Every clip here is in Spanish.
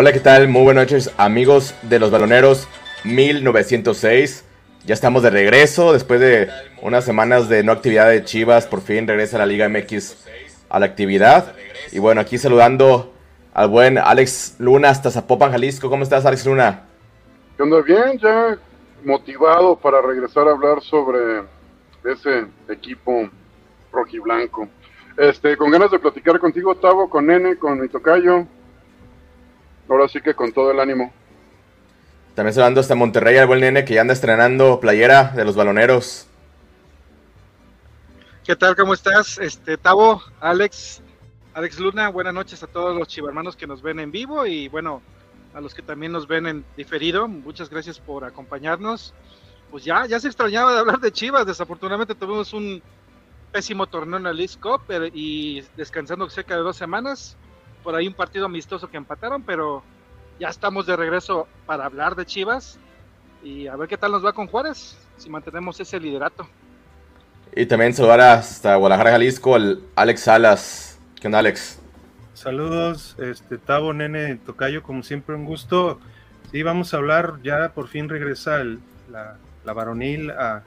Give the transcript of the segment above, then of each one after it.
Hola, ¿qué tal? Muy buenas noches, amigos de los baloneros 1906. Ya estamos de regreso después de unas semanas de no actividad de Chivas. Por fin regresa la Liga MX a la actividad. Y bueno, aquí saludando al buen Alex Luna hasta Zapopan, Jalisco. ¿Cómo estás, Alex Luna? ¿Qué onda? Bien, ya motivado para regresar a hablar sobre ese equipo rojiblanco. Este, con ganas de platicar contigo, Tavo, con Nene, con mi. Ahora sí que con todo el ánimo. También saludando hasta Monterrey al buen Nene que ya anda estrenando playera de los baloneros. ¿Qué tal? ¿Cómo estás? Este, Tavo, Alex, Alex Luna, buenas noches a todos los chivarmanos que nos ven en vivo y bueno, a los que también nos ven en diferido, muchas gracias por acompañarnos. Pues ya, ya se extrañaba de hablar de Chivas, desafortunadamente tuvimos un pésimo torneo en la League Cup eh, y descansando cerca de dos semanas, por ahí un partido amistoso que empataron, pero ya estamos de regreso para hablar de Chivas y a ver qué tal nos va con Juárez, si mantenemos ese liderato. Y también saludar hasta Guadalajara, Jalisco, el Alex Salas. ¿Qué onda, Alex? Saludos, este Tavo, Nene, Tocayo, como siempre un gusto. Sí, vamos a hablar, ya por fin regresa la, la, varonil a,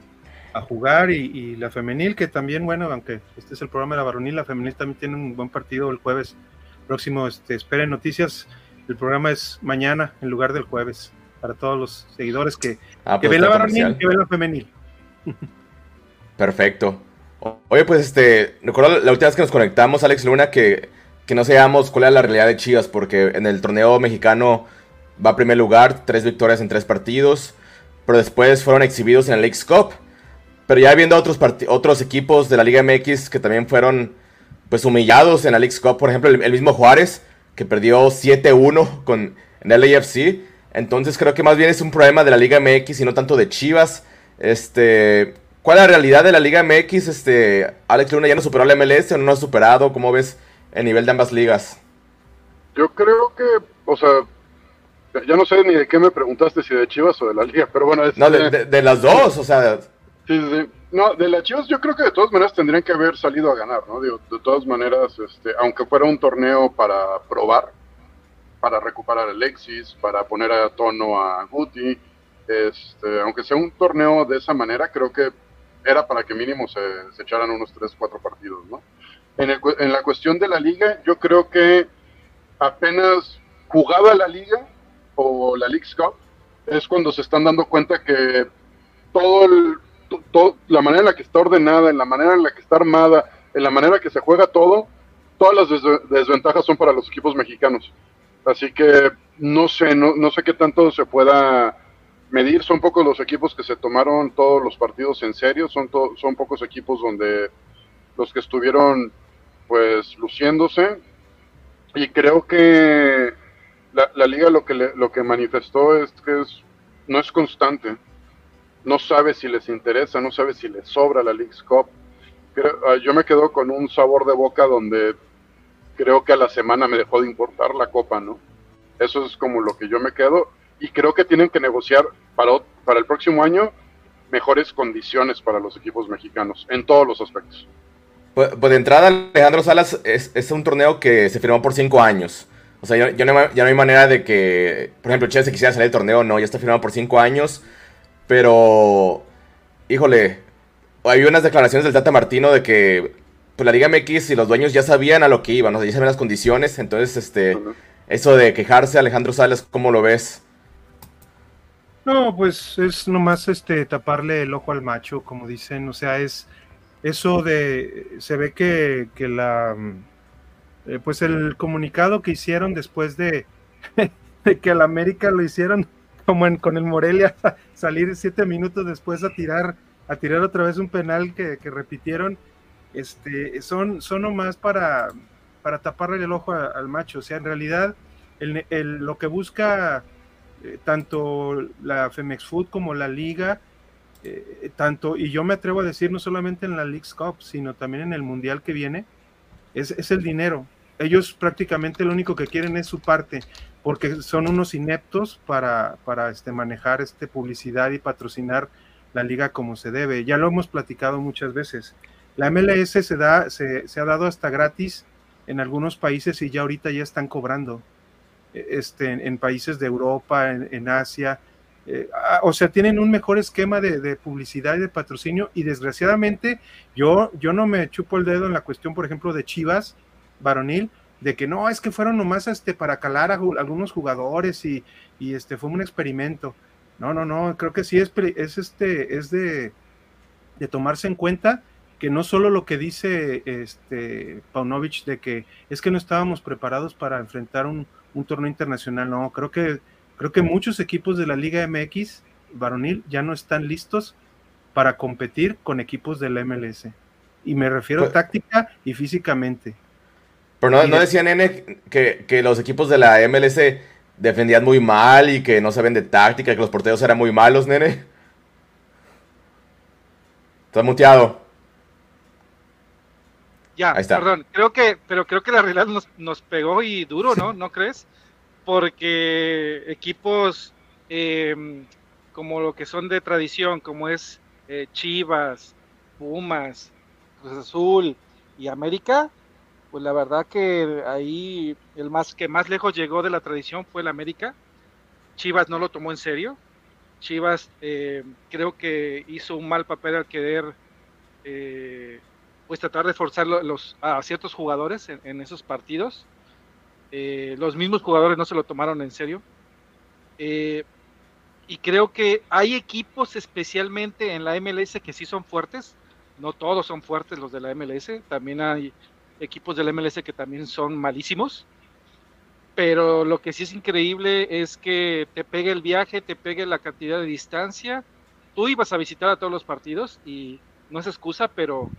a jugar y, la femenil, que también, bueno, aunque este es el programa de la varonil, la femenil también tiene un buen partido el jueves próximo. Este, esperen noticias, el programa es mañana en lugar del jueves, para todos los seguidores que, ah, que pues ven la varonil, que ven la femenil. Perfecto. Oye, pues este, recuerdo la última vez que nos conectamos, Alex Luna, que, que no sabíamos cuál era la realidad de Chivas, porque en el torneo mexicano va a primer lugar, tres victorias en tres partidos, pero después fueron exhibidos en el League Cup. Pero ya viendo otros, otros equipos de la Liga MX que también fueron pues humillados en la League Cup, por ejemplo, el, mismo Juárez, que perdió 7-1 con en el LAFC. Entonces creo que más bien es un problema de la Liga MX y no tanto de Chivas. Este, ¿Cuál es la realidad de la Liga MX? Este, Alex Luna ya no superó la MLS o no ha superado. ¿Cómo ves el nivel de ambas ligas? Yo creo que, o sea, ya no sé ni de qué me preguntaste, si de Chivas o de la Liga, pero bueno. No, de, las dos, o sea. Sí, sí, No, de las Chivas yo creo que de todas maneras tendrían que haber salido a ganar, ¿no? de todas maneras, este, aunque fuera un torneo para probar, para recuperar a Alexis, para poner a tono a Guti, este, aunque sea un torneo de esa manera, creo que era para que mínimo se, echaran unos 3, 4 partidos, ¿no? En, el, en, la cuestión de la liga, yo creo que apenas jugada la liga o la League Cup, es cuando se están dando cuenta que todo el, la manera en la que está ordenada, en la manera en la que está armada, en la manera que se juega todo, todas las desventajas son para los equipos mexicanos. Así que no sé, no, no sé qué tanto se pueda medir. Son pocos los equipos que se tomaron todos los partidos en serio, son, son pocos equipos donde los que estuvieron pues luciéndose y creo que la, liga lo que lo que manifestó es que es, no es constante, no sabe si les interesa, no sabe si les sobra la League's Cup. Ah, yo me quedo con un sabor de boca donde creo que a la semana me dejó de importar la copa, ¿no? Eso es como lo que yo me quedo y creo que tienen que negociar para, para el próximo año mejores condiciones para los equipos mexicanos en todos los aspectos. Pues, pues de entrada, Alejandro Salas es, un torneo que se firmó por cinco años. O sea, ya no, hay manera de que, por ejemplo, Chile se quisiera salir del torneo, no, ya está firmado por cinco años. Pero, híjole, hay unas declaraciones del Tata Martino de que pues, la Liga MX y los dueños ya sabían a lo que iban, o sea, ya sabían las condiciones. Entonces, este, eso de quejarse, Alejandro Salas, ¿cómo lo ves? No, pues es nomás este taparle el ojo al macho, como dicen, o sea, es eso de se ve que, que la eh, pues el comunicado que hicieron después de, de que al América lo hicieron como en, con el Morelia salir siete minutos después a tirar a tirar otra vez un penal que, repitieron este son son nomás para para taparle el ojo al macho o sea en realidad el, el, lo que busca eh, tanto la Femex Food como la liga, eh, tanto, y yo me atrevo a decir, no solamente en la League Cup, sino también en el Mundial que viene, es, es, el dinero. Ellos prácticamente lo único que quieren es su parte, porque son unos ineptos para, para este, manejar este publicidad y patrocinar la liga como se debe. Ya lo hemos platicado muchas veces. La MLS se, da, se, se ha dado hasta gratis en algunos países y ya ahorita ya están cobrando. este, en, países de Europa, en, Asia. Eh, ah, o sea, tienen un mejor esquema de, publicidad y de patrocinio y desgraciadamente yo, yo no me chupo el dedo en la cuestión, por ejemplo, de Chivas varonil, de que no, es que fueron nomás este, para calar a, algunos jugadores y, y, este, fue un experimento. No, no, no, creo que sí es, es, este, es de, de tomarse en cuenta que no solo lo que dice este Paunovic de que es que no estábamos preparados para enfrentar un, un torneo internacional, no, creo que creo que muchos equipos de la Liga MX varonil ya no están listos para competir con equipos de la MLS. Y me refiero pues táctica y físicamente. Pero no, no decía Nene que, que, los equipos de la MLS defendían muy mal y que no saben de táctica, que los porteros eran muy malos, Nene. Estás muteado. Ya, perdón, creo que, pero creo que la realidad nos, nos pegó y duro, ¿no? ¿No crees? Porque equipos em, como lo que son de tradición, como es eh, Chivas, Pumas, Cruz Azul y América, pues la verdad que ahí el más que más lejos llegó de la tradición fue el América. Chivas no lo tomó en serio. Chivas eh, creo que hizo un mal papel al querer eh, pues tratar de forzar a ciertos jugadores en, esos partidos. Eh, los mismos jugadores no se lo tomaron en serio. y creo que hay equipos especialmente en la MLS que sí son fuertes. No todos son fuertes los de la MLS. También hay equipos del MLS que también son malísimos. Pero lo que sí es increíble es que te pegue el viaje, te pegue la cantidad de distancia. Tú ibas a visitar a todos los partidos y no es excusa, pero,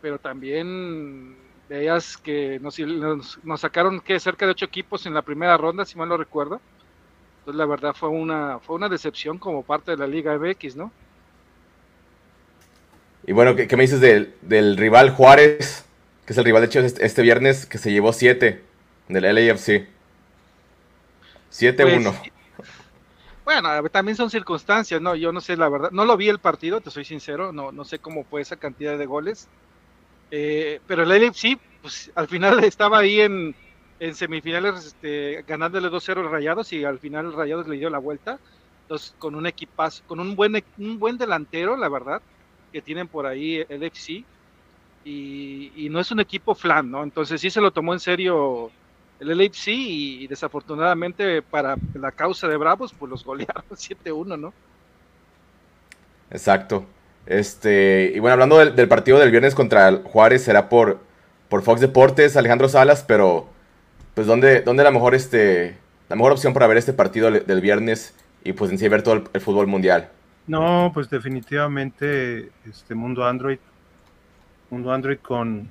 pero también veías que nos, nos, sacaron que cerca de ocho equipos en la primera ronda, si mal no recuerdo. Entonces la verdad fue una, fue una decepción como parte de la Liga MX, ¿no? Y bueno, ¿qué, me dices del, del rival Juárez? Que es el rival de Chivas este, este viernes, que se llevó 7 del LAFC. 7-1. Pues, bueno, también son circunstancias, ¿no? Yo no sé la verdad. No lo vi el partido, te soy sincero. No, no sé cómo fue esa cantidad de goles. Eh, pero el LAFC, pues al final estaba ahí en, en semifinales este, ganándole 2-0 Rayados y al final Rayados le dio la vuelta. Entonces, con un equipazo, con un buen, un buen delantero, la verdad, que tienen por ahí el FC y, no es un equipo flan, ¿no? Entonces sí se lo tomó en serio el LAFC y, desafortunadamente para la causa de Bravos, pues los golearon 7-1, ¿no? Exacto. Este, y bueno, hablando del, partido del viernes contra Juárez, será por, por Fox Deportes, Alejandro Salas, pero pues ¿dónde, dónde la mejor este la mejor opción para ver este partido del viernes y pues en sí ver todo el, fútbol mundial? No, pues definitivamente este mundo Android mundo Android con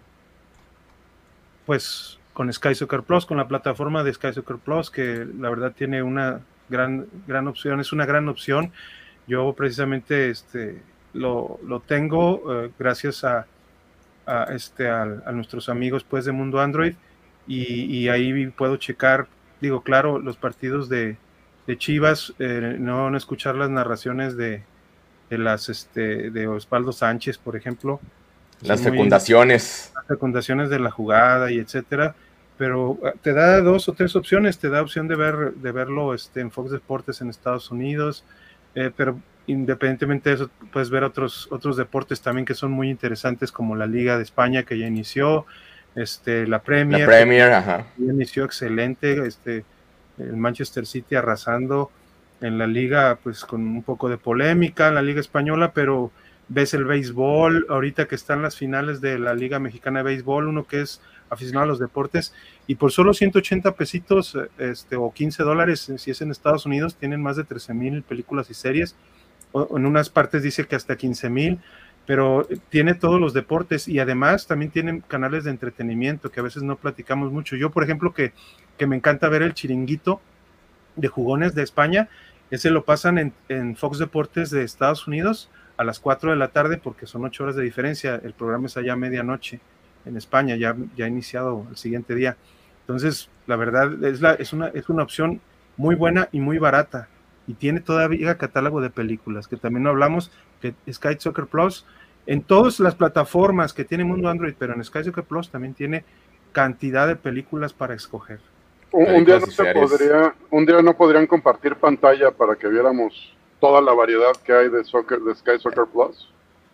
pues con Sky Soccer Plus, con la plataforma de Sky Soccer Plus, que la verdad tiene una gran, gran opción, es una gran opción. Yo precisamente este, lo, lo tengo eh, gracias a, a este, a, nuestros amigos pues, de Mundo Android y, ahí puedo checar, digo, claro, los partidos de, de Chivas, eh, no, no, escuchar las narraciones de, de las este, de Osvaldo Sánchez, por ejemplo, las fecundaciones. Las fecundaciones de la jugada y etcétera. Pero ah, te da dos o tres opciones. Te da opción de ver de verlo este, en Fox Deportes en Estados Unidos. Eh, pero independientemente de eso, puedes ver otros, otros deportes también que son muy interesantes, como la Liga de España que ya inició, este, la Premier. La Premier, ajá. inició excelente, este, el Manchester City arrasando en la liga, pues con un poco de polémica, la Liga Española, pero ves el béisbol, ahorita que están las finales de la Liga Mexicana de Béisbol, uno que es aficionado a los deportes, y por solo 180 pesitos este, o 15 dólares, si es en Estados Unidos, tienen más de 13 mil películas y series, en unas partes dice que hasta 15 mil, pero tiene todos los deportes y además también tienen canales de entretenimiento que a veces no platicamos mucho. Yo, por ejemplo, que, que me encanta ver el chiringuito de jugones de España, ese lo pasan en, en Fox Deportes de Estados Unidos, a las 4 de la tarde porque son 8 horas de diferencia. El programa es allá a medianoche en España, ya, ya ha iniciado el siguiente día. Entonces, la verdad es, la, es, una, es una opción muy buena y muy barata. Y tiene todavía catálogo de películas, que también no hablamos, que Sky Soccer Plus, en todas las plataformas que tiene Mundo Android, pero en Sky Soccer Plus también tiene cantidad de películas para escoger. un, día no se podría, un día no podrían compartir pantalla para que viéramos toda la variedad que hay de soccer, de Sky Soccer Plus.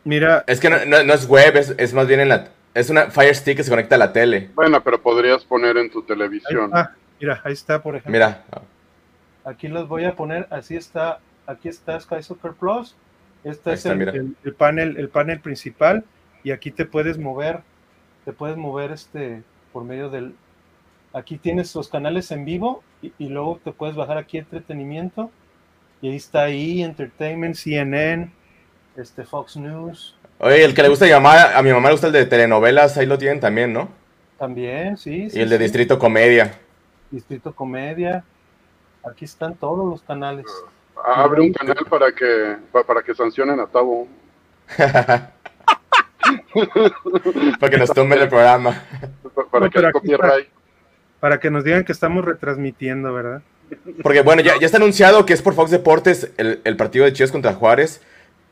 Mira, es que no, no, es web, es, es, más bien en la, es una Fire Stick que se conecta a la tele. Bueno, pero podrías poner en tu televisión. Ah, mira, ahí está, por ejemplo. Mira. Aquí los voy a poner, así está, aquí está Sky Soccer Plus. Este es el, el, panel, el panel principal y aquí te puedes mover, te puedes mover este por medio del. Aquí tienes los canales en vivo y, luego te puedes bajar aquí entretenimiento y ahí está ahí Entertainment, CNN, este Fox News. Oye, el que le gusta llamar, a mi mamá le gusta el de telenovelas, ahí lo tienen también, ¿no? También, sí. Y el de Distrito Comedia. Distrito Comedia. Aquí están todos los canales. Abre un canal para que para que sancionen a Tabo. para que nos tomen el programa. Para, que para, que nos digan que estamos retransmitiendo, ¿verdad? Porque bueno, ya, ya está anunciado que es por Fox Deportes el, el partido de Chivas contra Juárez.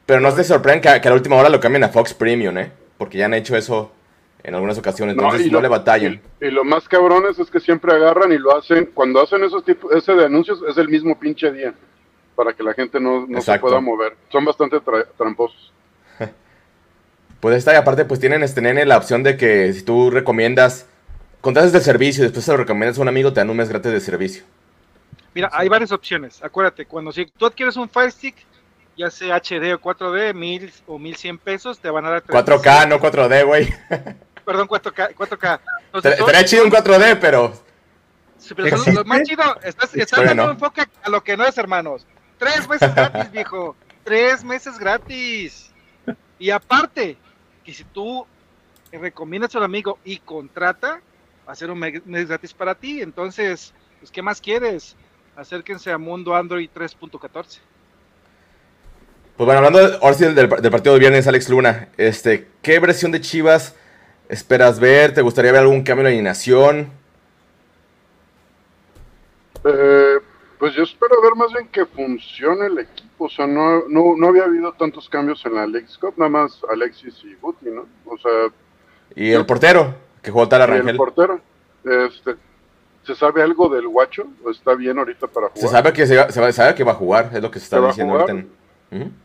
Pero no se sorprenden que, que, a la última hora lo cambien a Fox Premium, ¿eh? Porque ya han hecho eso en algunas ocasiones, entonces no, le batallan. Y, lo más cabrones es que siempre agarran y lo hacen, cuando hacen esos tipos, ese de anuncios es el mismo pinche día para que la gente no, se pueda mover. Son bastante tramposos. pues esta y aparte pues tienen este nene la opción de que si tú recomiendas, contratas el servicio y después se lo recomiendas a un amigo, te dan un mes gratis de servicio. Mira, hay varias opciones. Acuérdate, cuando si tú adquieres un Fire Stick, ya sea HD o 4D, mil o 1100 pesos, te van a dar 4K, no 4D, güey. Perdón, 4K. 4K. Estaría chido un 4D, pero. Sí, pero lo más chido, estás, estás dando enfoque a lo que no es, hermanos. Tres meses gratis, viejo. Tres meses gratis. Y aparte, que si tú recomiendas a un amigo y contrata, va a ser un mes gratis para ti. Entonces, pues, ¿qué más quieres? Acérquense a Mundo Android 3.14. Pues bueno, hablando ahora sí del, partido de viernes, Alex Luna, este, ¿qué versión de Chivas esperas ver? ¿Te gustaría ver algún cambio en la alineación? Eh, pues yo espero ver más bien que funcione el equipo. O sea, no, no, no había habido tantos cambios en la League Cup, nada más Alexis y Guti, ¿no? O sea. ¿Y el portero? Que jugó tal Rangel. El portero. Este, ¿Se sabe algo del guacho? ¿O está bien ahorita para jugar? Se sabe que, se, se sabe que va a jugar, es lo que se está diciendo ahorita.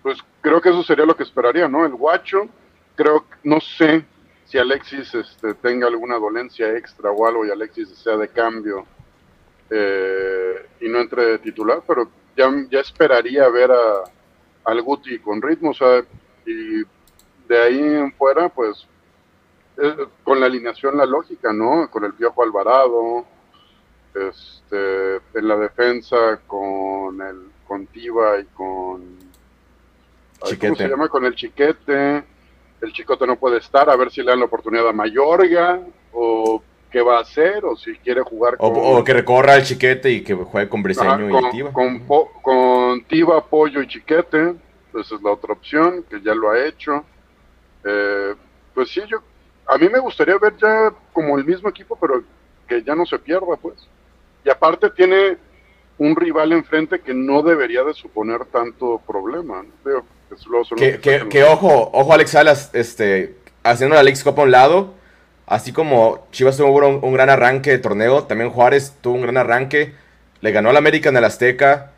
Pues creo que eso sería lo que esperaría, ¿no? El guacho, creo, no sé si Alexis este, tenga alguna dolencia extra o algo y Alexis sea de cambio eh, y no entre de titular, pero ya, ya esperaría ver a, al Guti con ritmo, o sea, y de ahí en fuera, pues, eh, con la alineación, la lógica, ¿no? Con el Piojo Alvarado, este, en la defensa con el con Tiva y con ¿cómo se llama? Con el Chiquete. El Chicote no puede estar, a ver si le dan la oportunidad a Mayorga o qué va a hacer o si quiere jugar con... O, que recorra el chiquete y que juegue con Briseño y Tiva. Con, con Tiva, Pollo y Chiquete, esa es la otra opción, que ya lo ha hecho. Eh, pues sí, yo... A mí me gustaría ver ya como el mismo equipo, pero que ya no se pierda, pues. Y aparte tiene un rival enfrente que no debería de suponer tanto problema. que, que, ojo, ojo Alex Salas, este, haciendo la League Cup a un lado, Así como Chivas tuvo un, gran arranque de torneo, también Juárez tuvo un gran arranque. Le ganó al América en el Azteca,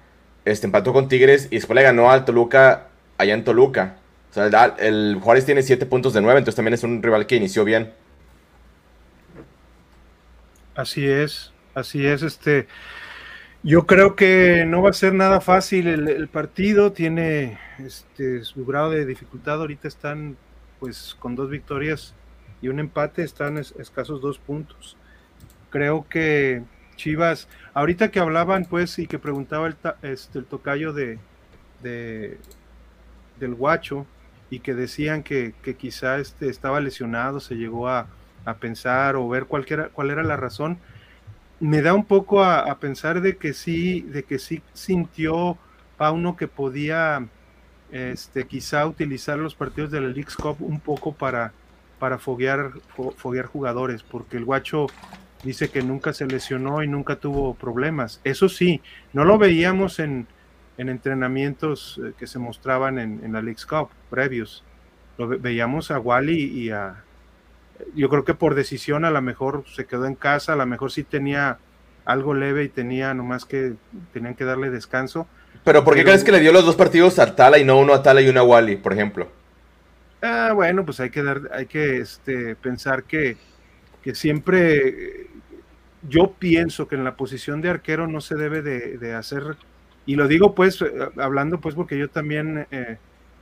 este, empató con Tigres y después le ganó al Toluca allá en Toluca. O sea, el, Juárez tiene 7 puntos de 9, entonces también es un rival que inició bien. Así es, así es. Este, yo creo que no va a ser nada fácil el, partido. Tiene este, su grado de dificultad. Ahorita están pues con dos victorias y un empate están escasos dos puntos. Creo que Chivas, ahorita que hablaban pues y que preguntaba el, este, el tocayo de, de, del guacho y que decían que, que quizá este, estaba lesionado, se llegó a, a pensar o ver cuál era, cuál era la razón, me da un poco a, pensar de que sí, de que sí sintió Pauno que podía este, quizá utilizar los partidos de la League Cup un poco para, para foguear, foguear jugadores, porque el guacho dice que nunca se lesionó y nunca tuvo problemas. Eso sí, no lo veíamos en, en entrenamientos eh, que se mostraban en, la League Cup previos. Lo veíamos a Wally y a... Yo creo que por decisión a lo mejor se quedó en casa, a lo mejor sí tenía algo leve y tenía nomás que tenían que darle descanso. Pero ¿por qué crees que le dio los dos partidos a Tala y no uno a Tala y uno a Wally, por ejemplo? Ah, bueno, pues hay que dar, hay que este, pensar que, que siempre yo pienso que en la posición de arquero no se debe de, hacer, y lo digo pues hablando pues porque yo también, eh,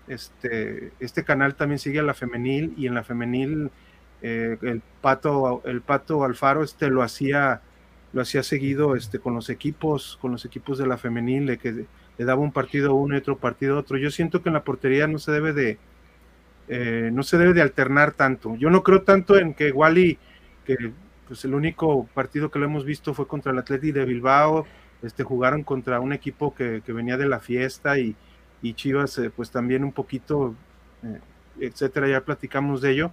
este, este canal también sigue a la femenil y en la femenil eh, el pato, el pato Alfaro este lo hacía, lo hacía seguido este, con los equipos, con los equipos de la femenil, de que le daba un partido uno y otro partido otro. Yo siento que en la portería no se debe de, no se debe de alternar tanto. Yo no creo tanto en que Wally, que pues el único partido que lo hemos visto fue contra el Atleti de Bilbao, este, jugaron contra un equipo que, venía de la fiesta y, Chivas eh, pues también un poquito, eh, etcétera, ya platicamos de ello,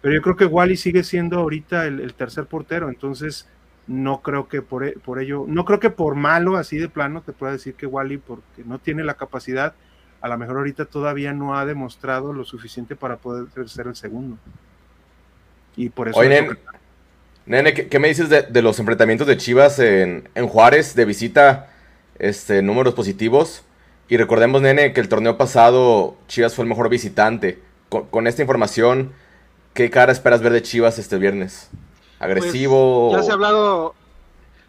pero yo creo que Wally sigue siendo ahorita el, tercer portero, entonces no creo que por, e, por, ello, no creo que por malo así de plano te pueda decir que Wally porque no tiene la capacidad, a lo mejor ahorita todavía no ha demostrado lo suficiente para poder ser el segundo. Y por eso... Nene, ¿qué, me dices de, los enfrentamientos de Chivas en, Juárez de visita, este, números positivos? Y recordemos, nene, que el torneo pasado Chivas fue el mejor visitante. Con, esta información, ¿qué cara esperas ver de Chivas este viernes? ¿Agresivo? Pues, ya se ha hablado.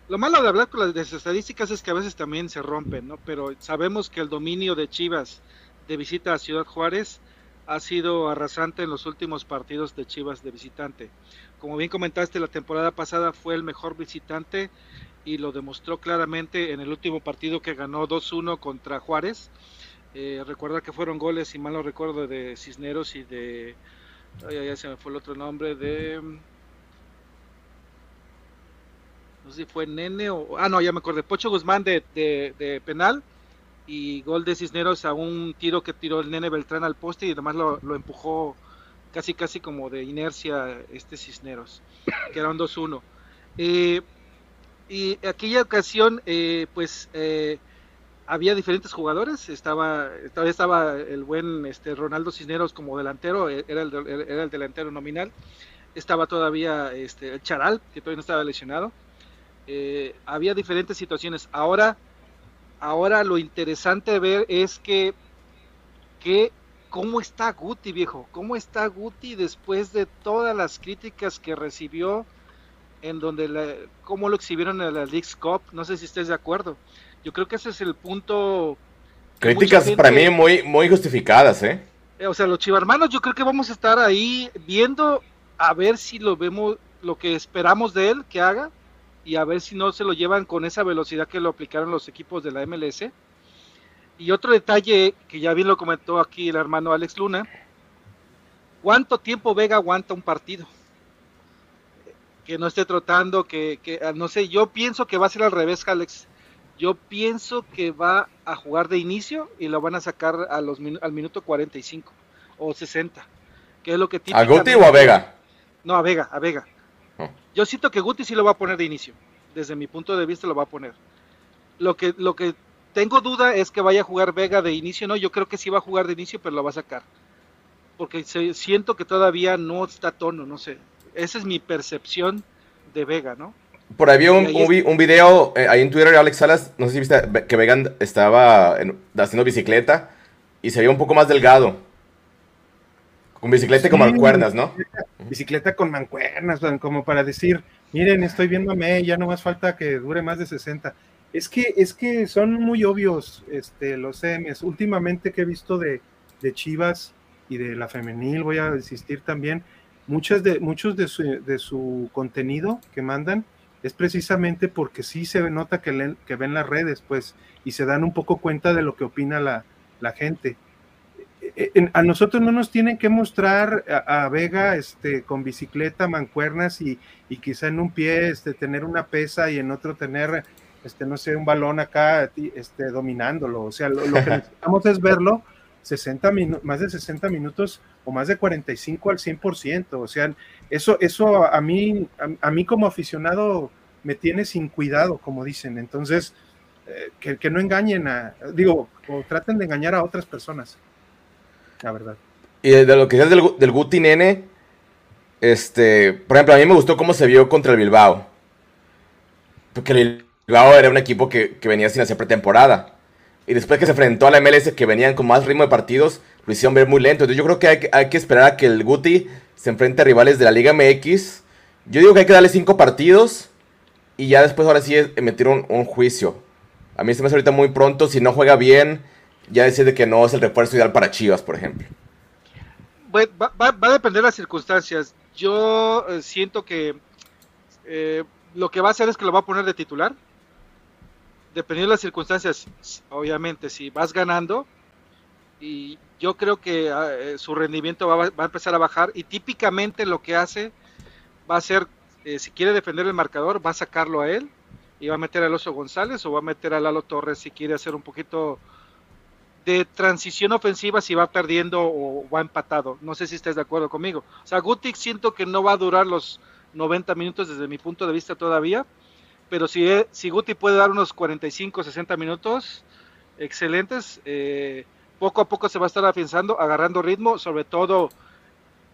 Lo malo de hablar con las estadísticas es que a veces también se rompen, ¿no? Pero sabemos que el dominio de Chivas de visita a Ciudad Juárez ha sido arrasante en los últimos partidos de Chivas de visitante. Como bien comentaste, la temporada pasada fue el mejor visitante y lo demostró claramente en el último partido que ganó 2-1 contra Juárez. Eh, recuerda que fueron goles, si mal no recuerdo, de Cisneros y de... ya se me fue el otro nombre, de... No sé si fue Nene o... Ah, no, ya me acordé. Pocho Guzmán de, de, penal y gol de Cisneros a un tiro que tiró el Nene Beltrán al poste y además lo, lo empujó casi casi como de inercia este Cisneros, que era un 2-1. Eh, y aquella ocasión, eh, pues eh, había diferentes jugadores, estaba, todavía estaba el buen este, Ronaldo Cisneros como delantero, era el, era el delantero nominal, estaba todavía este, el Charal, que todavía no estaba lesionado, había diferentes situaciones. Ahora, ahora lo interesante de ver es que, que ¿Cómo está Guti, viejo? ¿Cómo está Guti después de todas las críticas que recibió en donde la, cómo lo exhibieron en la League's Cup? No sé si estés de acuerdo. Yo creo que ese es el punto. Críticas para mí muy, muy justificadas, ¿eh? O sea, los chivarmanos yo creo que vamos a estar ahí viendo a ver si lo vemos, lo que esperamos de él que haga y a ver si no se lo llevan con esa velocidad que lo aplicaron los equipos de la MLS y otro detalle que ya bien lo comentó aquí el hermano Alex Luna, ¿cuánto tiempo Vega aguanta un partido? Que no esté trotando, que, ah, no sé, yo pienso que va a ser al revés, Alex. Yo pienso que va a jugar de inicio y lo van a sacar a los, al minuto 45 o 60. Que es lo que ¿A Guti o a Vega? No, a Vega, a Vega. Oh. Yo siento que Guti sí lo va a poner de inicio. Desde mi punto de vista lo va a poner. Lo que, lo que tengo duda es que vaya a jugar Vega de inicio, ¿no? Yo creo que sí va a jugar de inicio, pero lo va a sacar. Porque siento que todavía no está tono, no sé. Esa es mi percepción de Vega, ¿no? Por ahí vi un, un, video eh, ahí en Twitter de Alex Salas, no sé si viste que Vega estaba haciendo bicicleta y se veía un poco más delgado. Con bicicleta y con mancuernas, ¿no? Bicicleta con mancuernas, como para decir, miren, estoy viéndome, ya no más falta que dure más de 60. Es que, es que son muy obvios este, los CMs. Últimamente que he visto de, Chivas y de la femenil, voy a insistir también, muchas de, muchos de su, contenido que mandan es precisamente porque sí se nota que, que ven las redes, pues, y se dan un poco cuenta de lo que opina la, gente. E, e, a nosotros no nos tienen que mostrar a, Vega este, con bicicleta, mancuernas y, y, quizá en un pie este, tener una pesa y en otro tener este, no sé, un balón acá este, dominándolo. O sea, lo, que necesitamos es verlo 60 más de 60 minutos o más de 45 al 100%. O sea, eso, eso a, mí, a, mí como aficionado me tiene sin cuidado, como dicen. Entonces, eh, que, no engañen a, digo, o traten de engañar a otras personas. La verdad. Y de lo que es del, del Guti Nene, este, por ejemplo, a mí me gustó cómo se vio contra el Bilbao porque el Bilbao era un equipo que, venía sin hacer pretemporada. Y después que se enfrentó a la MLS, que venían con más ritmo de partidos, lo hicieron ver muy lento. Entonces yo creo que hay, que esperar a que el Guti se enfrente a rivales de la Liga MX. Yo digo que hay que darle cinco partidos y ya después ahora sí emitir un, juicio. A mí se me hace ahorita muy pronto. Si no juega bien, ya decide que no es el refuerzo ideal para Chivas, por ejemplo. Va, a depender de las circunstancias. Yo eh, siento que eh, lo que va a hacer es que lo va a poner de titular. Dependiendo de las circunstancias, obviamente, si vas ganando, y yo creo que ah, eh, su rendimiento va, a empezar a bajar, y típicamente lo que hace va a ser, si quiere defender el marcador, va a sacarlo a él, y va a meter al Oso González, o va a meter a Lalo Torres si quiere hacer un poquito de transición ofensiva si va perdiendo o va empatado. No sé si estás de acuerdo conmigo. O sea, Guti siento que no va a durar los 90 minutos desde mi punto de vista todavía, pero si, eh, si Guti puede dar unos 45, 60 minutos excelentes, eh, poco a poco se va a estar afianzando, agarrando ritmo, sobre todo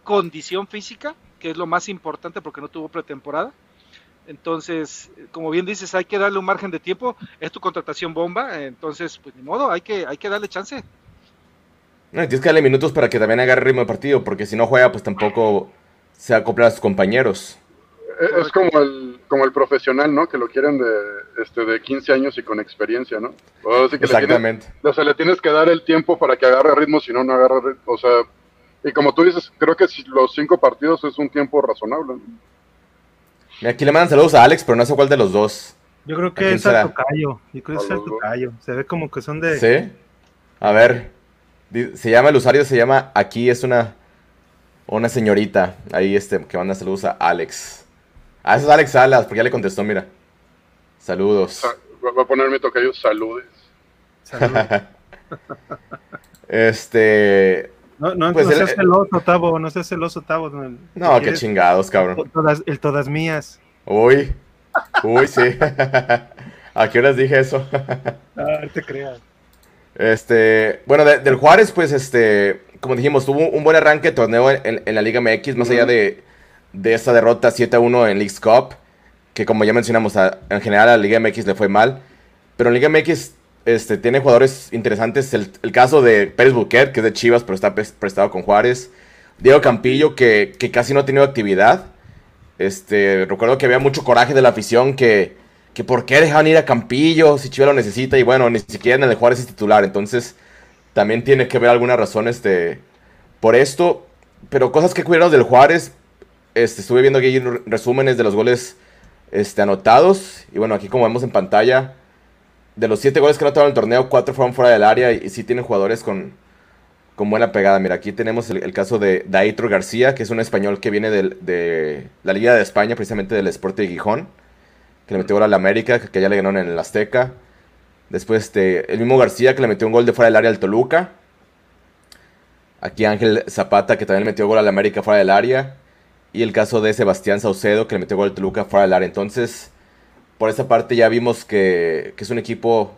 condición física, que es lo más importante porque no tuvo pretemporada. Entonces, como bien dices, hay que darle un margen de tiempo. Es tu contratación bomba, entonces, pues ni modo, hay que, hay que darle chance. Tienes que darle minutos para que también agarre ritmo de partido, porque si no juega, pues tampoco se acopla a sus compañeros. Es como el, como el profesional, ¿no? Que lo quieren de, este, de 15 años y con experiencia, ¿no? Exactamente. o sea, le tienes que dar el tiempo para que agarre ritmo, si no, no agarra ritmo. O sea, y como tú dices, creo que si los cinco partidos es un tiempo razonable. ¿no? Aquí le mandan saludos a Alex, pero no sé cuál de los dos. Yo creo que es el tocayo. Yo creo que es el tocayo. Se ve como que son de. ¿Sí? A ver. Se llama el usuario, se llama. Aquí es una. Una señorita. Ahí este, que manda saludos a Alex. Ah, eso es Alex Salas, porque ya le contestó, mira. Saludos. Va a poner mi tocayo saludes. Saludos. este. No, no, pues no seas celoso, Tavo, no seas celoso, Tavo. No, qué chingados, cabrón. Todas, el todas mías. Uy, uy, sí. ¿A qué horas dije eso? ah, te creas. Este, bueno, del Juárez, pues, este, como dijimos, tuvo un buen arranque de torneo en, la Liga MX, más allá de, de esta derrota 7-1 en League's Cup, que como ya mencionamos, en general a la Liga MX le fue mal, pero en Liga MX este, tiene jugadores interesantes. El, caso de Pérez Buquet, que es de Chivas, pero está prestado con Juárez. Diego Campillo, que, casi no ha tenido actividad. Este, recuerdo que había mucho coraje de la afición que, que por qué dejaban ir a Campillo si Chivas lo necesita. Y bueno, ni siquiera en el de Juárez es titular. Entonces, también tiene que haber algunas razones de, por esto. Pero cosas que cuidaron del Juárez. Este, estuve viendo aquí resúmenes de los goles este, anotados. Y bueno, aquí como vemos en pantalla de los siete goles que anotaron el torneo, cuatro fueron fuera del área y, sí tienen jugadores con, con buena pegada. Mira, aquí tenemos el, caso de Daitro García, que es un español que viene de la Liga de España, precisamente del Sport de Gijón, que le metió gol al América, que, ya le ganaron en el Azteca. Después este, el mismo García, que le metió un gol de fuera del área al Toluca. Aquí Ángel Zapata, que también le metió gol al América fuera del área. Y el caso de Sebastián Saucedo, que le metió gol al Toluca fuera del área. Entonces, por esa parte ya vimos que, es un equipo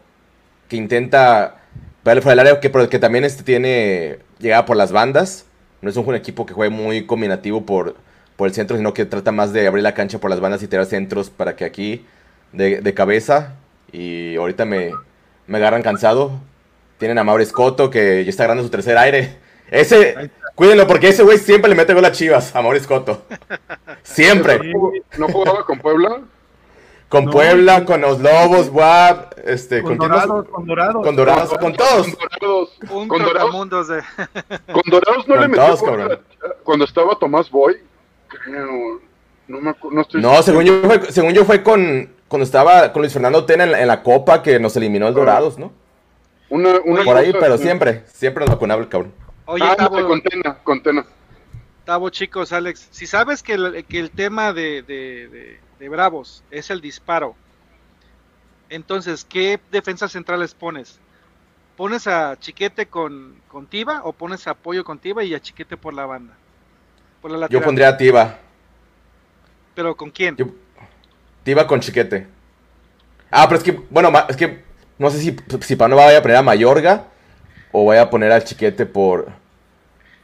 que intenta pegarle fuera del área, que, que también este tiene llegada por las bandas. No es un, equipo que juegue muy combinativo por, por el centro, sino que trata más de abrir la cancha por las bandas y tirar centros para que aquí de, cabeza. Y ahorita me, me agarran cansado. Tienen a Mauro Escoto, que ya está ganando su tercer aire. Ese, cuídenlo, porque ese güey siempre le mete gol a Chivas, a Mauro Escoto. Siempre. ¿No jugaba con Puebla? Con Puebla, con los Lobos, Guap, este, con, dorados, con Dorados, con Dorados, con todos. Con Dorados, con Dorados, no le metió cuando estaba Tomás Boy, No, me, no, estoy no según, yo fue, según yo fue con cuando estaba con Luis Fernando Tena en, la Copa que nos eliminó el Dorados, ¿no? Una, una Por ahí, pero siempre, siempre nos vacunaba el cabrón. Oye, ah, Tavo, con Tena, con Tena. Tavo, chicos, Alex, si sabes que el, que el tema de, de de Bravos es el disparo. Entonces, ¿qué defensas centrales pones? ¿Pones a Chiquete con, con Tiba o pones apoyo con Tiba y a Chiquete por la banda? Yo pondría a Tiba. ¿Pero con quién? Tiba con Chiquete. Ah, pero es que, bueno, es que no sé si, si Pano vaya a poner a Mayorga o vaya a poner al Chiquete por...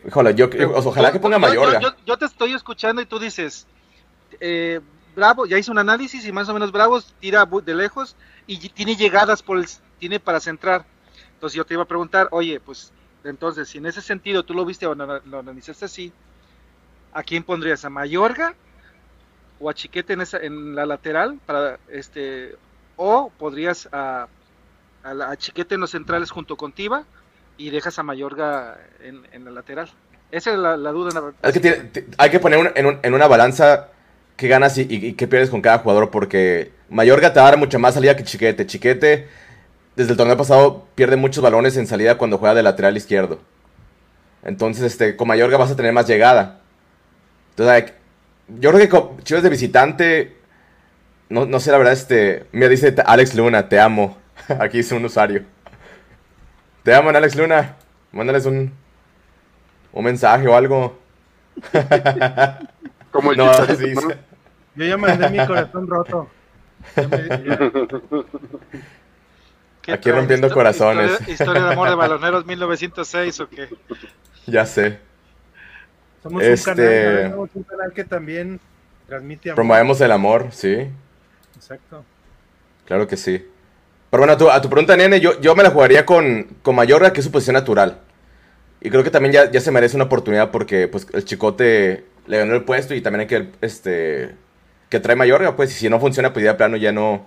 Híjole, yo, ojalá que ponga a Mayorga. Yo, te estoy escuchando y tú dices, eh, Bravo, ya hizo un análisis y más o menos Bravo tira de lejos y tiene llegadas por el, tiene para centrar. Entonces yo te iba a preguntar, oye, pues entonces, si en ese sentido tú lo viste o lo analizaste así, ¿a quién pondrías? ¿A Mayorga o a Chiquete en, esa, en la lateral? para este O podrías a, a, Chiquete en los centrales junto con Tiva y dejas a Mayorga en, en la lateral. Esa es la, duda. Es que hay que poner en, en, una balanza qué ganas y, y, qué pierdes con cada jugador porque Mayorga te va a dar mucha más salida que Chiquete. Chiquete desde el torneo pasado pierde muchos balones en salida cuando juega de lateral izquierdo. Entonces, este, con Mayorga vas a tener más llegada. Entonces, yo creo que Chivas de visitante, no, no sé la verdad, este, me dice Alex Luna, te amo. Aquí dice un usuario. Te amo, Alex Luna. Mándales un, un mensaje o algo. Como el no, Yo ya mandé mi corazón roto. Aquí rompiendo corazones. Historia, de amor de baloneros 1906 o qué? Ya sé. Somos este... un, canal, que también transmite amor. Promovemos el amor, sí. Exacto. Claro que sí. Pero bueno, a tu, a tu pregunta, nene, yo, yo me la jugaría con, con Mayorga, que es su posición natural. Y creo que también ya, ya se merece una oportunidad porque pues el Chicote le ganó el puesto y también hay que, este, que trae Mayorga, pues, y si no funciona, pues ya de plano ya no,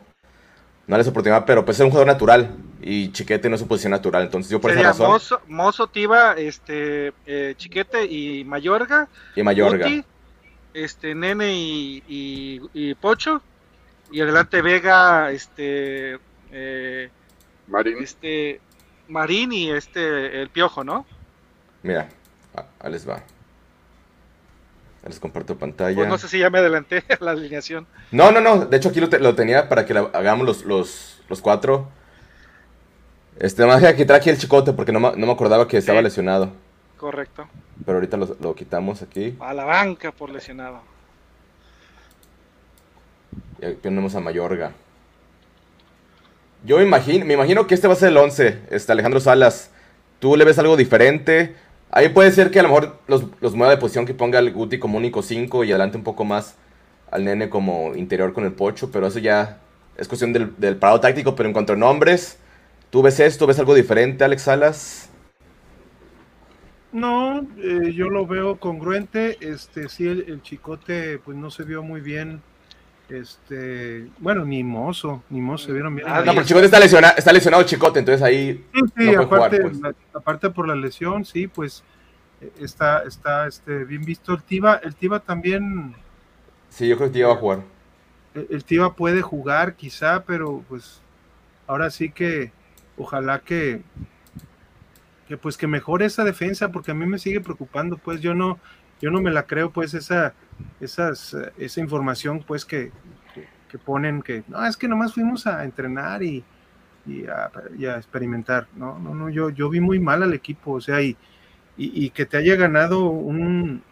no le es oportunidad, pero pues es un jugador natural y Chiquete no es su posición natural, entonces yo por esa razón... Mozo, Mozo Tiva, este, eh, Chiquete y Mayorga. Y Mayorga. este, Nene y, y, Pocho. Y adelante Vega, este... Eh, Marín. Este, Marín y este, el Piojo, ¿no? Mira, ahí les va. Les comparto pantalla. Pues no sé si ya me adelanté a la alineación. No, no, no. De hecho, aquí lo, tenía para que hagamos los, los, los cuatro. Este, más que traje el chicote porque no, me acordaba que estaba lesionado. Correcto. Pero ahorita lo, quitamos aquí. A la banca por lesionado. Y aquí ponemos a Mayorga. Yo imagino, me imagino que este va a ser el 11, este Alejandro Salas. ¿Tú le ves algo diferente? Ahí puede ser que a lo mejor los, los mueva de posición, que ponga al Guti como único 5 y adelante un poco más al nene como interior con el pocho, pero eso ya es cuestión del, del parado táctico. Pero en cuanto a nombres, ¿tú ves esto? ¿Ves algo diferente, Alex Salas? No, eh, yo lo veo congruente. Este, sí, el, chicote pues no se vio muy bien. Este, bueno, ni Mozo, ni Mozo se vieron bien. Ah, no, pero Chicote está lesionado, está lesionado Chicote, entonces ahí sí, aparte, pues. aparte por la lesión, sí, pues eh, está, está este, bien visto el Tiva, el Tiva también. Sí, yo creo que Tiva va a jugar. El, el Tiva puede jugar quizá, pero pues ahora sí que ojalá que, que pues que mejore esa defensa, porque a mí me sigue preocupando, pues yo no, yo no me la creo, pues esa esas, esa información pues que, que, ponen que no, es que nomás fuimos a entrenar y, y, a, experimentar. No, no, no, yo, yo vi muy mal al equipo, o sea, y, y, que te haya ganado un,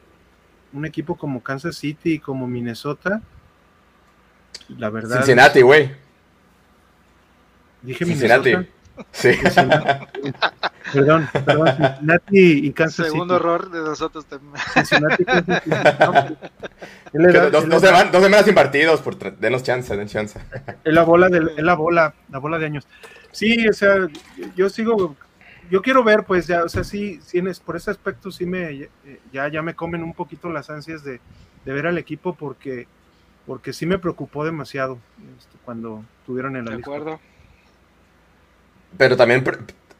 un equipo como Kansas City y como Minnesota, la verdad. Cincinnati, güey. Dije Cincinnati. Sí. Perdón, perdón, Cincinnati y Kansas Segundo error de nosotros también. Cincinnati, dos, dos, semanas, dos, semanas, sin partidos, por denos chance, den chance. Es la bola, de, es la bola, la bola de años. Sí, o sea, yo sigo, yo quiero ver, pues ya, o sea, sí, sí por ese aspecto sí me, ya, ya me comen un poquito las ansias de, de ver al equipo porque, porque sí me preocupó demasiado este, cuando tuvieron el De acuerdo. Pero también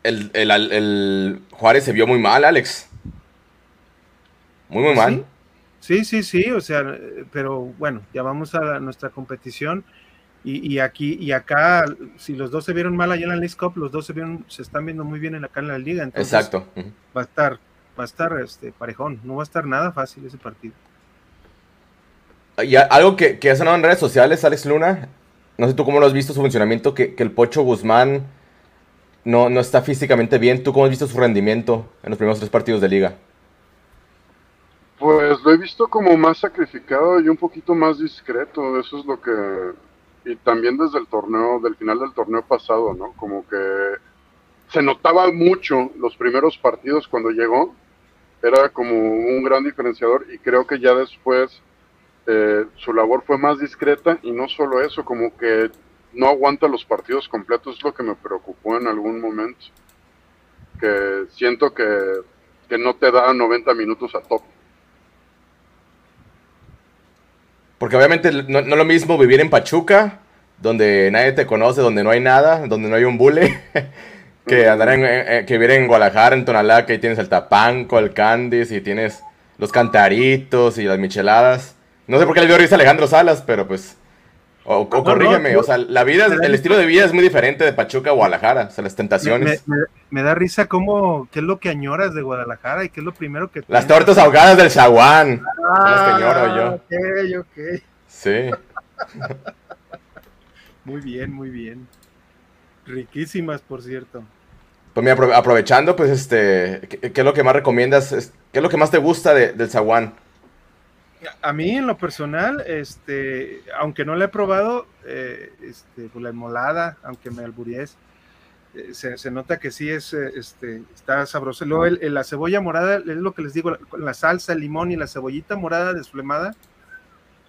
el, el, Juárez se vio muy mal, Alex. Muy, muy mal. Sí, sí, sí, o sea, pero bueno, ya vamos a nuestra competición y, aquí y acá, si los dos se vieron mal allá en la League Cup, los dos se vieron, se están viendo muy bien en acá en la liga, entonces Exacto. va a estar, va a estar este parejón, no va a estar nada fácil ese partido. Y algo que, que ha sonado en redes sociales, Alex Luna, no sé tú cómo lo has visto su funcionamiento, que, que el Pocho Guzmán no, no está físicamente bien. ¿Tú cómo has visto su rendimiento en los primeros tres partidos de liga? Pues lo he visto como más sacrificado y un poquito más discreto. Eso es lo que. Y también desde el torneo, del final del torneo pasado, ¿no? Como que se notaba mucho los primeros partidos cuando llegó. Era como un gran diferenciador y creo que ya después eh, su labor fue más discreta y no solo eso, como que no aguanta los partidos completos, es lo que me preocupó en algún momento. Que siento que, que no te da 90 minutos a top. Porque obviamente no, es lo mismo vivir en Pachuca, donde nadie te conoce, donde no hay nada, donde no hay un bule, que andar en, que vivir en Guadalajara, en Tonalá, que tienes el tapanco, el candice y tienes los cantaritos y las micheladas. No sé por qué le dio risa a Alejandro Salas, pero pues o, corrígeme, o sea, la vida, el estilo de vida es muy diferente de Pachuca a Guadalajara, o sea, las tentaciones. Me, da risa cómo, qué es lo que añoras de Guadalajara y qué es lo primero que... Las tortas ahogadas del Zaguán, ah, las yo. Ok, ok. Sí. muy bien, muy bien. Riquísimas, por cierto. Pues mira, aprovechando, pues, este, ¿qué, es lo que más recomiendas? ¿Qué es lo que más te gusta del Zaguán? A mí, en lo personal, este, aunque no la he probado, eh, este, pues la emolada, aunque me alburies, eh, se, nota que sí es, eh, este, está sabroso. Luego, la cebolla morada, es lo que les digo, la, salsa, el limón y la cebollita morada desflemada,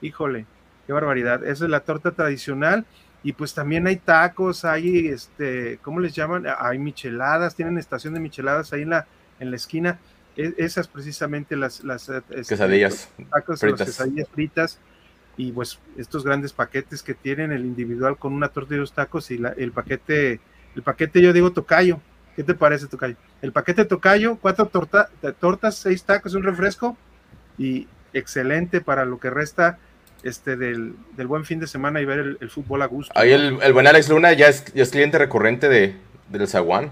híjole, qué barbaridad. Esa es la torta tradicional. Y pues también hay tacos, hay, este, ¿cómo les llaman? Hay micheladas, tienen estación de micheladas ahí en la, en la esquina. E, esas precisamente las, las eh, este, quesadillas, fritas. quesadillas fritas y pues estos grandes paquetes que tienen el individual con una torta y dos tacos y el paquete, el paquete yo digo tocayo, ¿qué te parece tocayo? El paquete tocayo, cuatro torta, tortas, seis tacos, un refresco y excelente para lo que resta este del, buen fin de semana y ver el, fútbol a gusto. Ahí el, el, buen Alex Luna ya es, ya es cliente recurrente de, del Zaguán.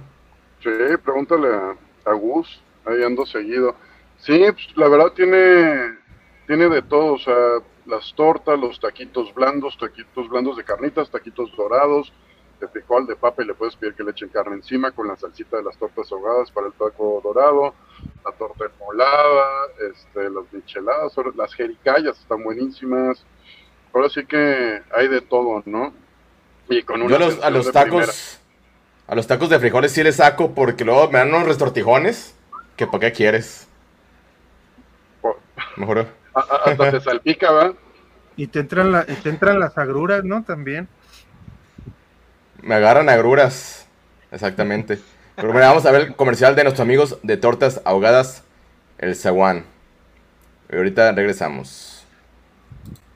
Sí, pregúntale a, a Gus ahí ando seguido. Sí, pues, la verdad tiene, tiene de todo, o sea, las tortas, los taquitos blandos, taquitos blandos de carnitas, taquitos dorados, de frijol, de papa y le puedes pedir que le echen carne encima con la salsita de las tortas ahogadas para el taco dorado, la torta molada, este, las micheladas, las jericayas están buenísimas. Ahora sí que hay de todo, ¿no? Y con Yo a los tacos, a los tacos de frijoles sí les saco porque luego me dan unos restortijones ¿Que para qué quieres? Mejor. Hasta te salpica, ¿va? Y te entran, la, te entran las agruras, ¿no? También. Me agarran agruras. Exactamente. Pero bueno, vamos a ver el comercial de nuestros amigos de tortas ahogadas, el Zaguán. Y ahorita regresamos.